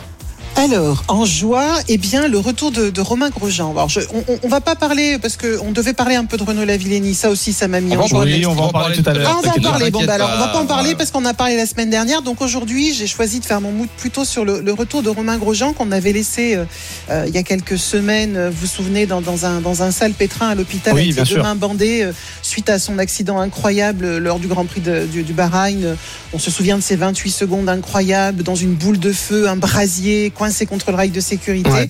Alors, en joie, eh bien, le retour de, de Romain Grosjean. Alors, je, on, on, va pas parler parce que on devait parler un peu de Renaud Lavillenie. Ça aussi, ça m'a mis en joie. Oui, on va en parler tout à l'heure. Ah, on va en parler. Bon, bah, alors, on va pas en parler parce qu'on a parlé la semaine dernière. Donc aujourd'hui, j'ai choisi de faire mon mood plutôt sur le, le retour de Romain Grosjean qu'on avait laissé euh, euh, il y a quelques semaines. Vous vous souvenez dans, dans un dans un sale pétrin à l'hôpital oui, avec ses deux mains bandées euh, suite à son accident incroyable lors du Grand Prix de, du, du Bahreïn. On se souvient de ces 28 secondes incroyables dans une boule de feu, un brasier coincé contre le rail de sécurité. Ouais.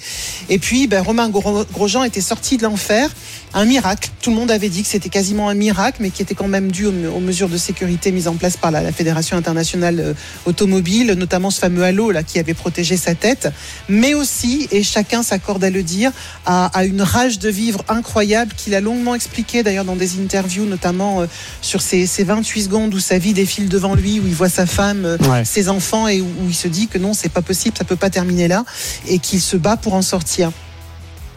Et puis, ben, Romain Gros- Grosjean était sorti de l'enfer. Un miracle. Tout le monde avait dit que c'était quasiment un miracle, mais qui était quand même dû aux, aux mesures de sécurité mises en place par la, la Fédération internationale euh, automobile, notamment ce fameux halo là qui avait protégé sa tête, mais aussi, et chacun s'accorde à le dire, à, à une rage de vivre incroyable qu'il a longuement expliqué d'ailleurs dans des interviews, notamment euh, sur ces, ces 28 secondes où sa vie défile devant lui, où il voit sa femme, euh, Ouais. ses enfants et où, où il se dit que non, c'est pas possible, ça peut pas terminer là, et qu'il se bat pour en sortir.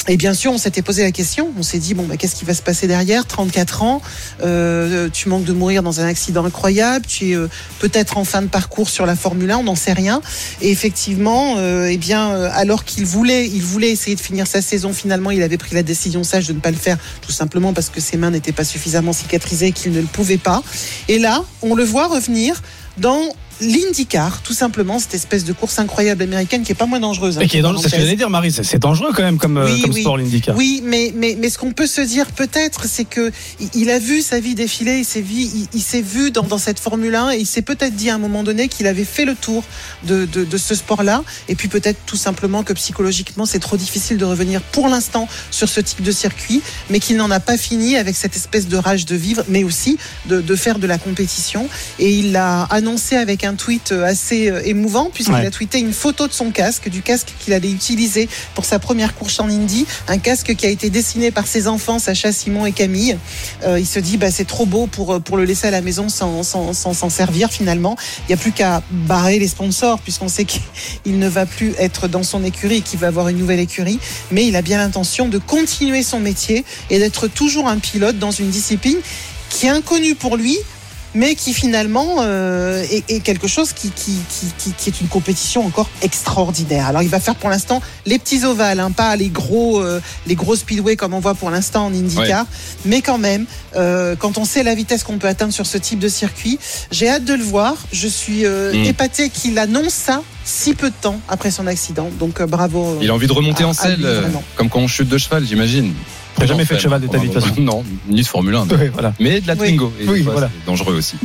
Et bien sûr, on s'était posé la question. On s'est dit bon, bah, qu'est-ce qui va se passer derrière? 34 ans, euh, tu manques de mourir dans un accident incroyable. Tu es euh, peut-être en fin de parcours sur la Formule 1, on n'en sait rien. Et effectivement, euh, eh bien, alors qu'il voulait, il voulait essayer de finir sa saison, finalement, il avait pris la décision sage de ne pas le faire, tout simplement parce que ses mains n'étaient pas suffisamment cicatrisées, qu'il ne le pouvait pas. Et là, on le voit revenir dans l'IndyCar, tout simplement, cette espèce de course incroyable américaine qui est pas moins dangereuse. hein, Et qui est dangereux, c'est ce que j'allais dire, Marie. c'est- dangereux quand même comme, euh, Oui, comme oui. sport, l'IndyCar. Oui, mais, mais, mais ce qu'on peut se dire peut-être, c'est que il- a vu sa vie défiler, il s'est vu, il, il s'est vu dans, dans cette Formule 1 et il s'est peut-être dit à un moment donné qu'il avait fait le tour de, de, de ce sport-là. Et puis peut-être tout simplement que psychologiquement, c'est trop difficile de revenir pour l'instant sur ce type de circuit, mais qu'il n'en a pas fini avec cette espèce de rage de vivre, mais aussi de, de faire de la compétition. Et il l'a annoncé avec un tweet assez euh, émouvant, puisqu'il Ouais. a tweeté une photo de son casque, du casque qu'il allait utiliser pour sa première course en Indy, un casque qui a été dessiné par ses enfants, Sacha, Simon et Camille. Euh, il se dit, bah, c'est trop beau pour, pour le laisser à la maison sans s'en sans, s'en servir finalement. Il n'y a plus qu'à barrer les sponsors, puisqu'on sait qu'il ne va plus être dans son écurie et qu'il va avoir une nouvelle écurie. Mais il a bien l'intention de continuer son métier et d'être toujours un pilote dans une discipline qui est inconnue pour lui, mais qui finalement euh, est, est quelque chose qui, qui, qui, qui- qui est une compétition encore extraordinaire. Alors il va faire pour l'instant les petits ovales, hein, pas les gros, euh, les gros speedway comme on voit pour l'instant en IndyCar, mais quand même, euh, quand on sait la vitesse qu'on peut atteindre sur ce type de circuit, j'ai hâte de le voir. Je suis euh, Mm. épaté qu'il annonce ça si peu de temps après son accident. Donc bravo. Il a envie de remonter à- en selle, comme quand on chute de cheval, j'imagine. T'as jamais fait de cheval de ta vie, de toute façon. Non, ni de Formule 1. Oui, voilà. Mais de la Oui. Twingo. Et Oui, voilà. C'est dangereux aussi.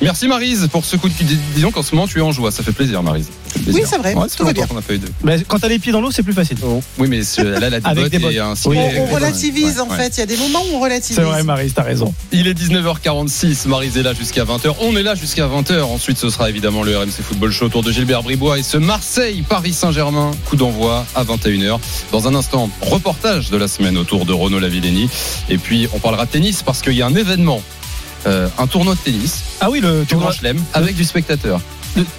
Merci Marise pour ce coup de Disons qu'en ce moment tu es en joie. Ça fait plaisir, Marise. Oui, c'est vrai, Ouais, bien. longtemps qu'on n'a pas eu de. Mais quand t'as les pieds dans l'eau, c'est plus facile. Oui, mais c'est- là, elle a des Avec bottes des bottes. et un Oui. On, relativise ouais, en ouais. fait. Il y a des moments où on relativise. C'est vrai, Marie, t'as raison. Il est 19h46, Marise est là jusqu'à 20h. On est là jusqu'à 20h. Ensuite, ce sera évidemment le RMC Football Show autour de Gilbert Bribois et ce Marseille-Paris Saint-Germain. Coup d'envoi à 21h. Dans un instant, reportage de la semaine autour de Renaud Lavillenie. Et puis, on parlera tennis parce qu'il y a un événement, euh, un tournoi de tennis, Ah oui, le du tournoi. Grand Chelem, avec du spectateur.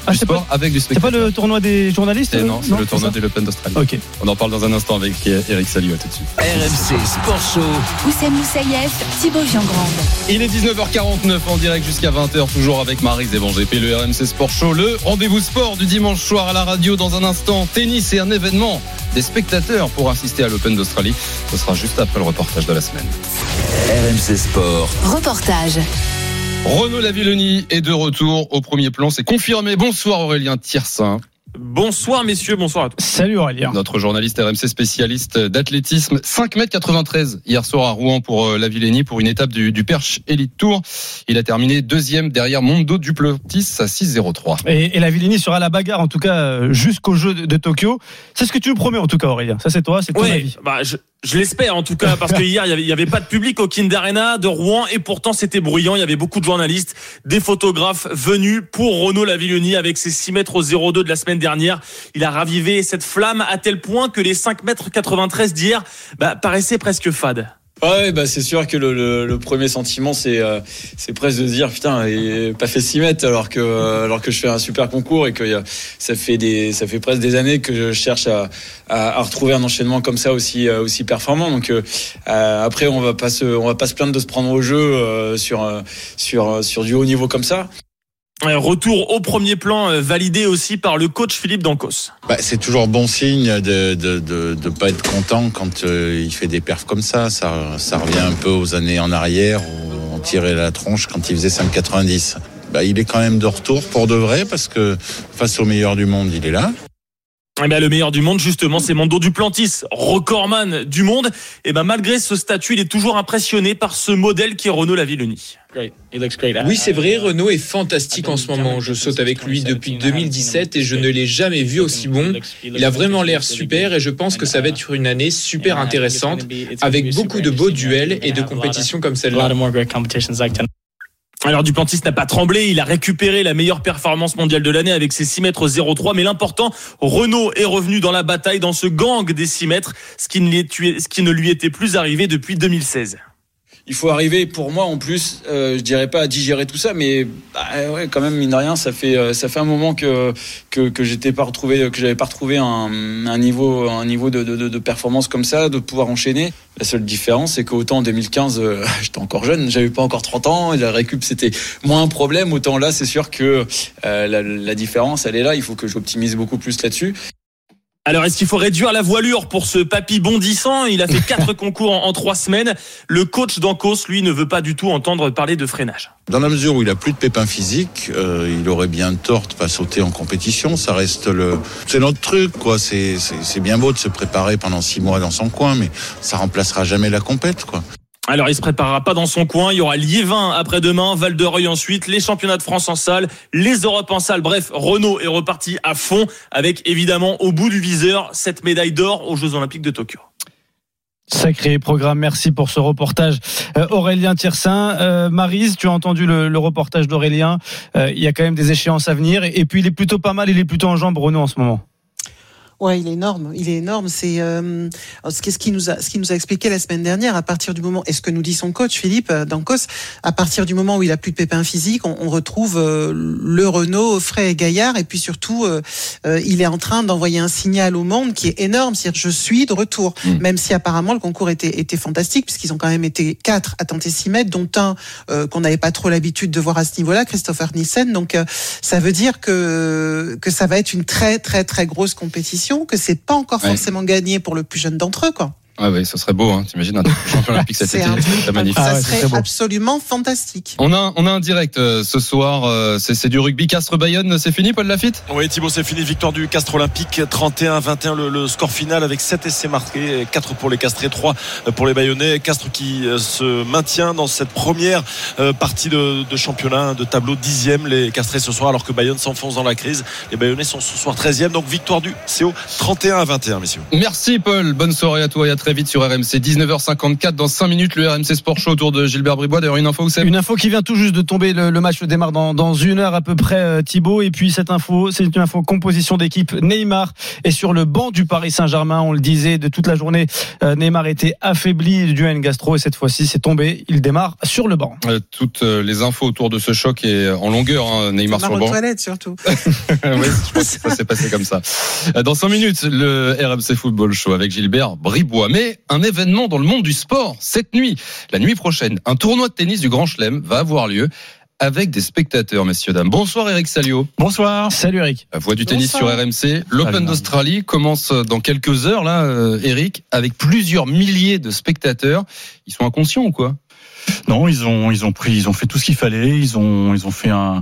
Ah, du sport pas, avec du c'est pas le tournoi des journalistes euh, non, c'est le tournoi de l'Open d'Australie. On en parle dans un instant avec Eric Salio. À tout de suite. RMC Sport Show. Oussem Moussaïef, Thibaut Giangrande. Il est 19h49 en direct jusqu'à 20h, toujours avec Marise et Bon GP, le RMC Sport Show, le rendez-vous sport du dimanche soir à la radio. Dans un instant, tennis et un événement des spectateurs pour assister à l'Open d'Australie. Ce sera juste après le reportage de la semaine. RMC Sport. Reportage. Renaud Lavillenie est de retour au premier plan, c'est confirmé. Bonsoir Aurélien Tiersin, Bonsoir messieurs, bonsoir à tous. Salut Aurélien. notre journaliste RMC spécialiste d'athlétisme. 5m93 hier soir à Rouen pour euh, Lavillenie pour une étape du, du Perche Elite Tour. Il a terminé deuxième derrière Mondo Duplantis à 6,03. Et, et la Villini sera à la bagarre, en tout cas, euh, jusqu'au jeu de, de Tokyo. C'est ce que tu nous promets, en tout cas, Aurélien. Ça, c'est toi, c'est ton Ouais, avis. bah, je, je l'espère en tout cas parce que hier il y avait, pas de public au Kind Arena de Rouen et pourtant c'était bruyant. Il y avait beaucoup de journalistes, des photographes venus pour Renaud Lavillenie avec ses 6 mètres 02 de la semaine dernière. Il a ravivé cette flamme à tel point que les 5 mètres 93 d'hier bah, paraissaient presque fades. Ouais, bah c'est sûr que le, le, le premier sentiment c'est euh, c'est presque de dire putain, est pas fait 6 mètres alors que euh, alors que je fais un super concours et que a- ça fait des ça fait presque des années que je cherche à, à, à retrouver un enchaînement comme ça aussi euh, aussi performant. Donc euh, euh, après on va pas se on va pas se plaindre de se prendre au jeu euh, sur euh, sur sur du haut niveau comme ça. Un Retour au premier plan euh, validé aussi par le coach Philippe Dancos. Bah, c'est toujours bon signe de de, de, de pas être content quand euh, il fait des perfs comme ça. ça. Ça revient un peu aux années en arrière où on tirait la tronche quand il faisait 5,90. Bah, il est quand même de retour pour de vrai parce que face au meilleur du monde, il est là. Eh ben, le meilleur du monde, justement, c'est Mondo Duplantis, recordman du monde. Et ben, malgré ce statut, il est toujours impressionné par ce modèle qui est Renaud Lavillenie. Oui, c'est vrai, Renault est fantastique en ce moment. Je saute avec lui depuis 2017 et je ne l'ai jamais vu aussi bon. Il a vraiment l'air super et je pense que ça va être une année super intéressante avec beaucoup de beaux duels et de compétitions comme celle-là. Alors Duplantis n'a pas tremblé, il a récupéré la meilleure performance mondiale de l'année avec ses 6 mètres 03, mais l'important, Renault est revenu dans la bataille, dans ce gang des 6 mètres, ce qui ne lui, est- ce qui ne lui était plus arrivé depuis 2016. Il faut arriver, pour moi en plus, euh, je dirais pas à digérer tout ça, mais bah, ouais, quand même mine de rien, ça fait euh, ça fait un moment que que, que j'étais pas retrouvé, que j'avais pas retrouvé un, un niveau un niveau de, de, de- performance comme ça, de pouvoir enchaîner. La seule différence, c'est qu'autant en 2015, euh, j'étais encore jeune, j'avais pas encore 30 ans, et la récup c'était moins un problème. Autant là, c'est sûr que euh, la, la différence, elle est là. Il faut que j'optimise beaucoup plus là-dessus. Alors, est-ce qu'il faut réduire la voilure pour ce papy bondissant? Il a fait quatre concours en, en trois semaines. Le coach d'Ancos, lui, ne veut pas du tout entendre parler de freinage. Dans la mesure où il a plus de pépins physiques, euh, il aurait bien tort de pas sauter en compétition. Ça reste le, c'est notre truc, quoi. C'est, c'est, c'est bien beau de se préparer pendant six mois dans son coin, mais ça remplacera jamais la compète, quoi. Alors, il se préparera pas dans son coin. Il y aura Liévin après-demain, Val de Reuil ensuite, les championnats de France en salle, les Europes en salle. Bref, Renault est reparti à fond avec évidemment au bout du viseur cette médaille d'or aux Jeux Olympiques de Tokyo. Sacré programme, merci pour ce reportage. Euh, Aurélien Tiersin, euh, Marise, tu as entendu le, reportage d'Aurélien. Euh, il y a quand même des échéances à venir. Et, et puis il est plutôt pas mal, il est plutôt en jambes, Renault, en ce moment. Ouais, il est énorme. Il est énorme. C'est euh, ce qui- nous a ce qui nous a expliqué la semaine dernière. À partir du moment, et ce que nous dit son coach Philippe euh, Dancos, à partir du moment où il a plus de pépins physiques, on, on retrouve euh, le Renault frais et gaillard. Et puis surtout, euh, euh, il est en train d'envoyer un signal au monde qui est énorme. C'est-à-dire, je suis de retour. Même si apparemment le concours était était fantastique, puisqu'ils ont quand même été quatre à tenter 6 mètres, dont un euh, qu'on n'avait pas trop l'habitude de voir à ce niveau-là, Christopher Nissen. Donc euh, ça veut dire que que ça va être une très très très grosse compétition, que c'est pas encore Ouais. forcément gagné pour le plus jeune d'entre eux, quoi. Ah oui, ça serait beau, hein. t'imagines, un champion olympique cet été, c'est magnifique. ça serait absolument fantastique. On a, on a un direct euh, ce soir, euh, c'est du rugby Castres-Bayonne, c'est fini Paul Lafitte? Oui, Thibaut, c'est fini. Victoire du Castre Olympique, 31-21 le, le score final avec 7 essais marqués, 4 pour les Castrés, 3 pour les Bayonnais. Castres qui euh, se maintient dans cette première euh, partie de, de championnat, de tableau dixième. Les Castrés ce soir, alors que Bayonne s'enfonce dans la crise. Les Bayonnais sont ce soir 13e, donc victoire du CO 31-21, messieurs. Merci Paul, bonne soirée à toi et à très vite sur RMC. 19h54 dans 5 minutes le RMC Sport Show autour de Gilbert Bribois. D'ailleurs une info où c'est Une info qui vient tout juste de tomber. Le, le match démarre dans, dans une heure à peu près, euh, Thibaut. Et puis cette info, c'est une info composition d'équipe. Neymar est sur le banc du Paris Saint-Germain. On le disait de toute la journée. euh, Neymar était affaibli du N gastro et cette fois-ci c'est tombé. Il démarre sur le banc. Euh, toutes les infos autour de ce choc et en longueur, hein, Neymar sur le banc. toilettes surtout. oui, je pense que ça s'est passé comme ça. Dans 5 minutes, le RMC Football Show avec Gilbert Bribois. Mais un événement dans le monde du sport cette nuit, la nuit prochaine, un tournoi de tennis du Grand Chelem va avoir lieu avec des spectateurs, messieurs, dames. Bonsoir Eric Salio. Bonsoir. Salut Eric. La voix du tennis Bonsoir. sur RMC. L'Open d'Australie commence dans quelques heures, là, euh, Eric, avec plusieurs milliers de spectateurs. Ils sont inconscients ou quoi? Non, ils ont ils ont pris ils ont fait tout ce qu'il fallait. Ils ont ils ont fait un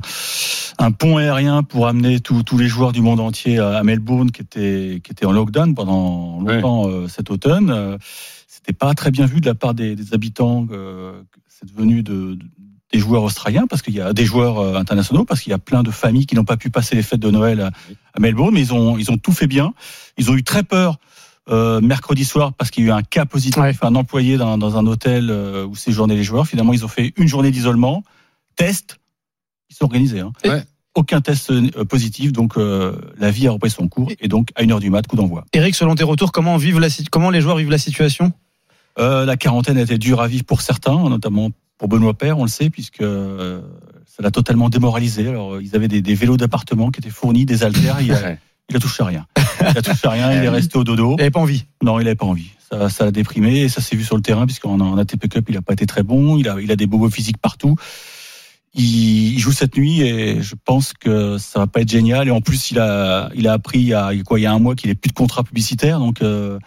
un pont aérien pour amener tous tous les joueurs du monde entier à Melbourne qui était qui était en lockdown pendant longtemps euh, cet automne. Euh, C'était pas très bien vu de la part des, des habitants euh, cette venue de, de- des joueurs australiens parce qu'il y a des joueurs internationaux parce qu'il y a plein de familles qui n'ont pas pu passer les fêtes de Noël à, à Melbourne mais ils ont ils ont tout fait bien. Ils ont eu très peur euh, mercredi soir parce qu'il y a eu un cas positif, un employé dans, dans un hôtel euh, où séjournaient les joueurs. Finalement, ils ont fait une journée d'isolement, test, ils sont organisés. Hein. Aucun test euh, positif, donc euh, la vie a repris son cours et donc à une heure du mat, coup d'envoi. Eric, selon tes retours, comment vivent la comment les joueurs vivent la situation? Euh, la quarantaine a été dure à vivre pour certains, notamment pour Benoît Père, on le sait, puisque euh, ça l'a totalement démoralisé. Alors, ils avaient des, des vélos d'appartement qui étaient fournis, des haltères, il a, touché à rien. Il a touché à rien, il est resté au dodo. Il avait pas envie. Non, il avait pas envie. Ça, ça l'a déprimé et ça s'est vu sur le terrain, puisqu'en en ATP Cup, il a pas été très bon, il a, il a des bobos physiques partout. il, il joue cette nuit et je pense que ça va pas être génial. Et en plus, il a, il a appris il y a, quoi, il y a un mois qu'il est plus de contrat publicitaire, donc. Euh,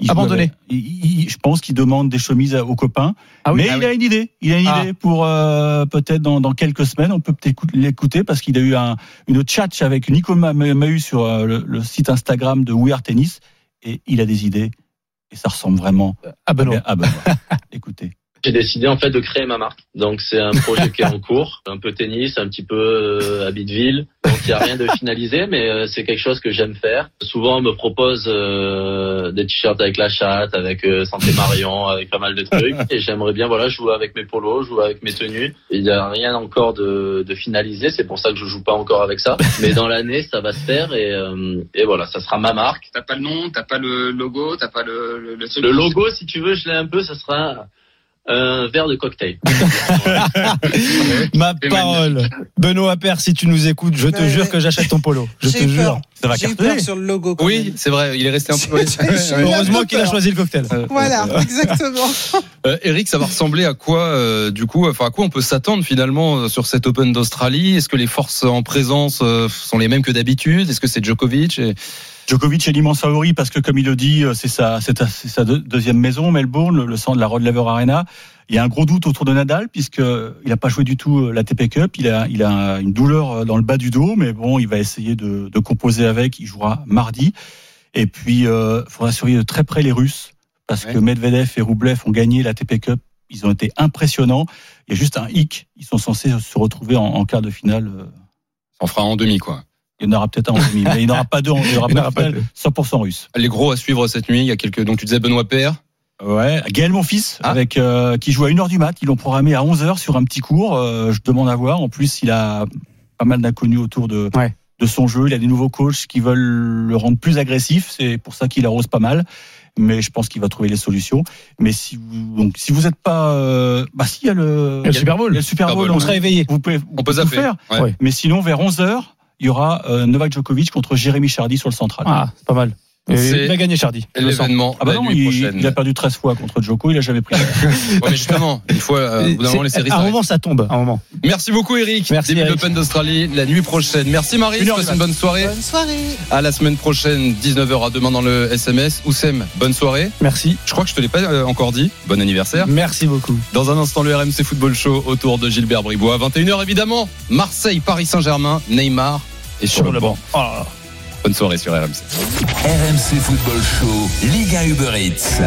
il Abandonné. avec- il- il- je pense qu'il demande des chemises aux copains. Ah oui mais Ah il oui. a une idée. Il a une Ah. idée pour euh, peut-être dans, dans quelques semaines. On peut peut-être écou- l'écouter parce qu'il a eu un, une chat avec Nico Ma- Mahut sur euh, le, le site Instagram de We Are Tennis et il a des idées et ça ressemble vraiment à Benoît. À Benoît. Écoutez. J'ai décidé en fait de créer ma marque. Donc c'est un projet qui est en cours, un peu tennis, un petit peu euh, habit de ville. Donc il n'y a rien de finalisé, mais euh, c'est quelque chose que j'aime faire. Souvent on me propose euh, des t-shirts avec la chatte, avec euh, Santé Marion, avec pas mal de trucs. Et j'aimerais bien voilà jouer avec mes polos, jouer avec mes tenues. Il n'y a rien encore de, de finalisé, c'est pour ça que je joue pas encore avec ça. Mais dans l'année ça va se faire et, euh, et voilà, ça sera ma marque. T'as pas le nom, t'as pas le logo, t'as pas le, le, le. Le logo, si tu veux, je l'ai un peu, ça sera un verre de cocktail. Ma parole. Benoît Père, si tu nous écoutes, je te jure que j'achète ton polo. Je te jure. Ça va cartonner. peur sur le logo. quand Oui, c'est vrai, il est resté un peu. Heureusement qu'il a choisi le cocktail. Voilà, exactement. Euh, Eric, ça va ressembler à quoi, euh, du coup, enfin à quoi on peut s'attendre finalement euh, sur cet Open d'Australie? Est-ce que les forces en présence euh, sont les mêmes que d'habitude? Est-ce que c'est Djokovic et... Djokovic est l'immense favori parce que, comme il le dit, euh, c'est sa, c'est deuxième maison, Melbourne, le, centre de la Rod Laver Arena. Il y a un gros doute autour de Nadal puisque il n'a pas joué du tout euh, la TP Cup. Il a, il a une douleur euh, dans le bas du dos, mais bon, il va essayer de, de composer avec. Il jouera mardi. Et puis, il faudra surveiller de très près les Russes parce que Medvedev et Rublev ont gagné la TP Cup. Ils ont été impressionnants. Il y a juste un hic. Ils sont censés se retrouver en, en quart de finale. euh, On fera en demi, quoi. Il y en aura peut-être un en demi, mais il n'y en aura pas deux. en- Il n'y aura Il n'y pas, aura pas finale 100% russe. Les gros à suivre cette nuit, il y a quelques. Donc tu disais Benoît Père. Ouais, Gaël mon fils, Ah. avec euh, qui joue à 1h du mat. Ils l'ont programmé à 11h sur un petit cours. Euh, je demande à voir. En plus, il a pas mal d'inconnus autour de, de son jeu. Il a des nouveaux coachs qui veulent le rendre plus agressif. C'est pour ça qu'il arrose pas mal. Mais je pense qu'il va trouver les solutions. Mais si vous, donc, si vous n'êtes pas, euh, bah si, il y a le, Il y a le Super Bowl. il y a le Super Super Bowl. On sera éveillé. Vous pouvez, On peut tout faire. Ouais. Mais sinon, vers 11h, il y aura euh, Novak Djokovic contre Jérémy Chardy sur le central. Ah, c'est pas mal. Et il a gagné Chardy. L'événement Ah bah la non, nuit il, prochaine. il a perdu 13 fois contre Djoko, il a jamais pris. Ouais, mais justement, il faut euh, au bout d'un moment les séries à un moment, ça tombe. À un moment. Merci beaucoup Eric. Merci, Début l'Open d'Australie la nuit prochaine. Merci Marie. Une heure Passe du une mat. bonne soirée. Bonne soirée. À la semaine prochaine, 19h à demain dans le SMS. Oussem, bonne soirée. Merci. Je crois que je te l'ai pas euh, encore dit. Bon anniversaire. Merci beaucoup. Dans un instant, le RMC Football Show autour de Gilbert Bribois. 21h évidemment. Marseille, Paris Saint-Germain, Neymar et sur, le banc. Oh. Bonne soirée sur RMC. RMC Football Show, Liga Uber Eats.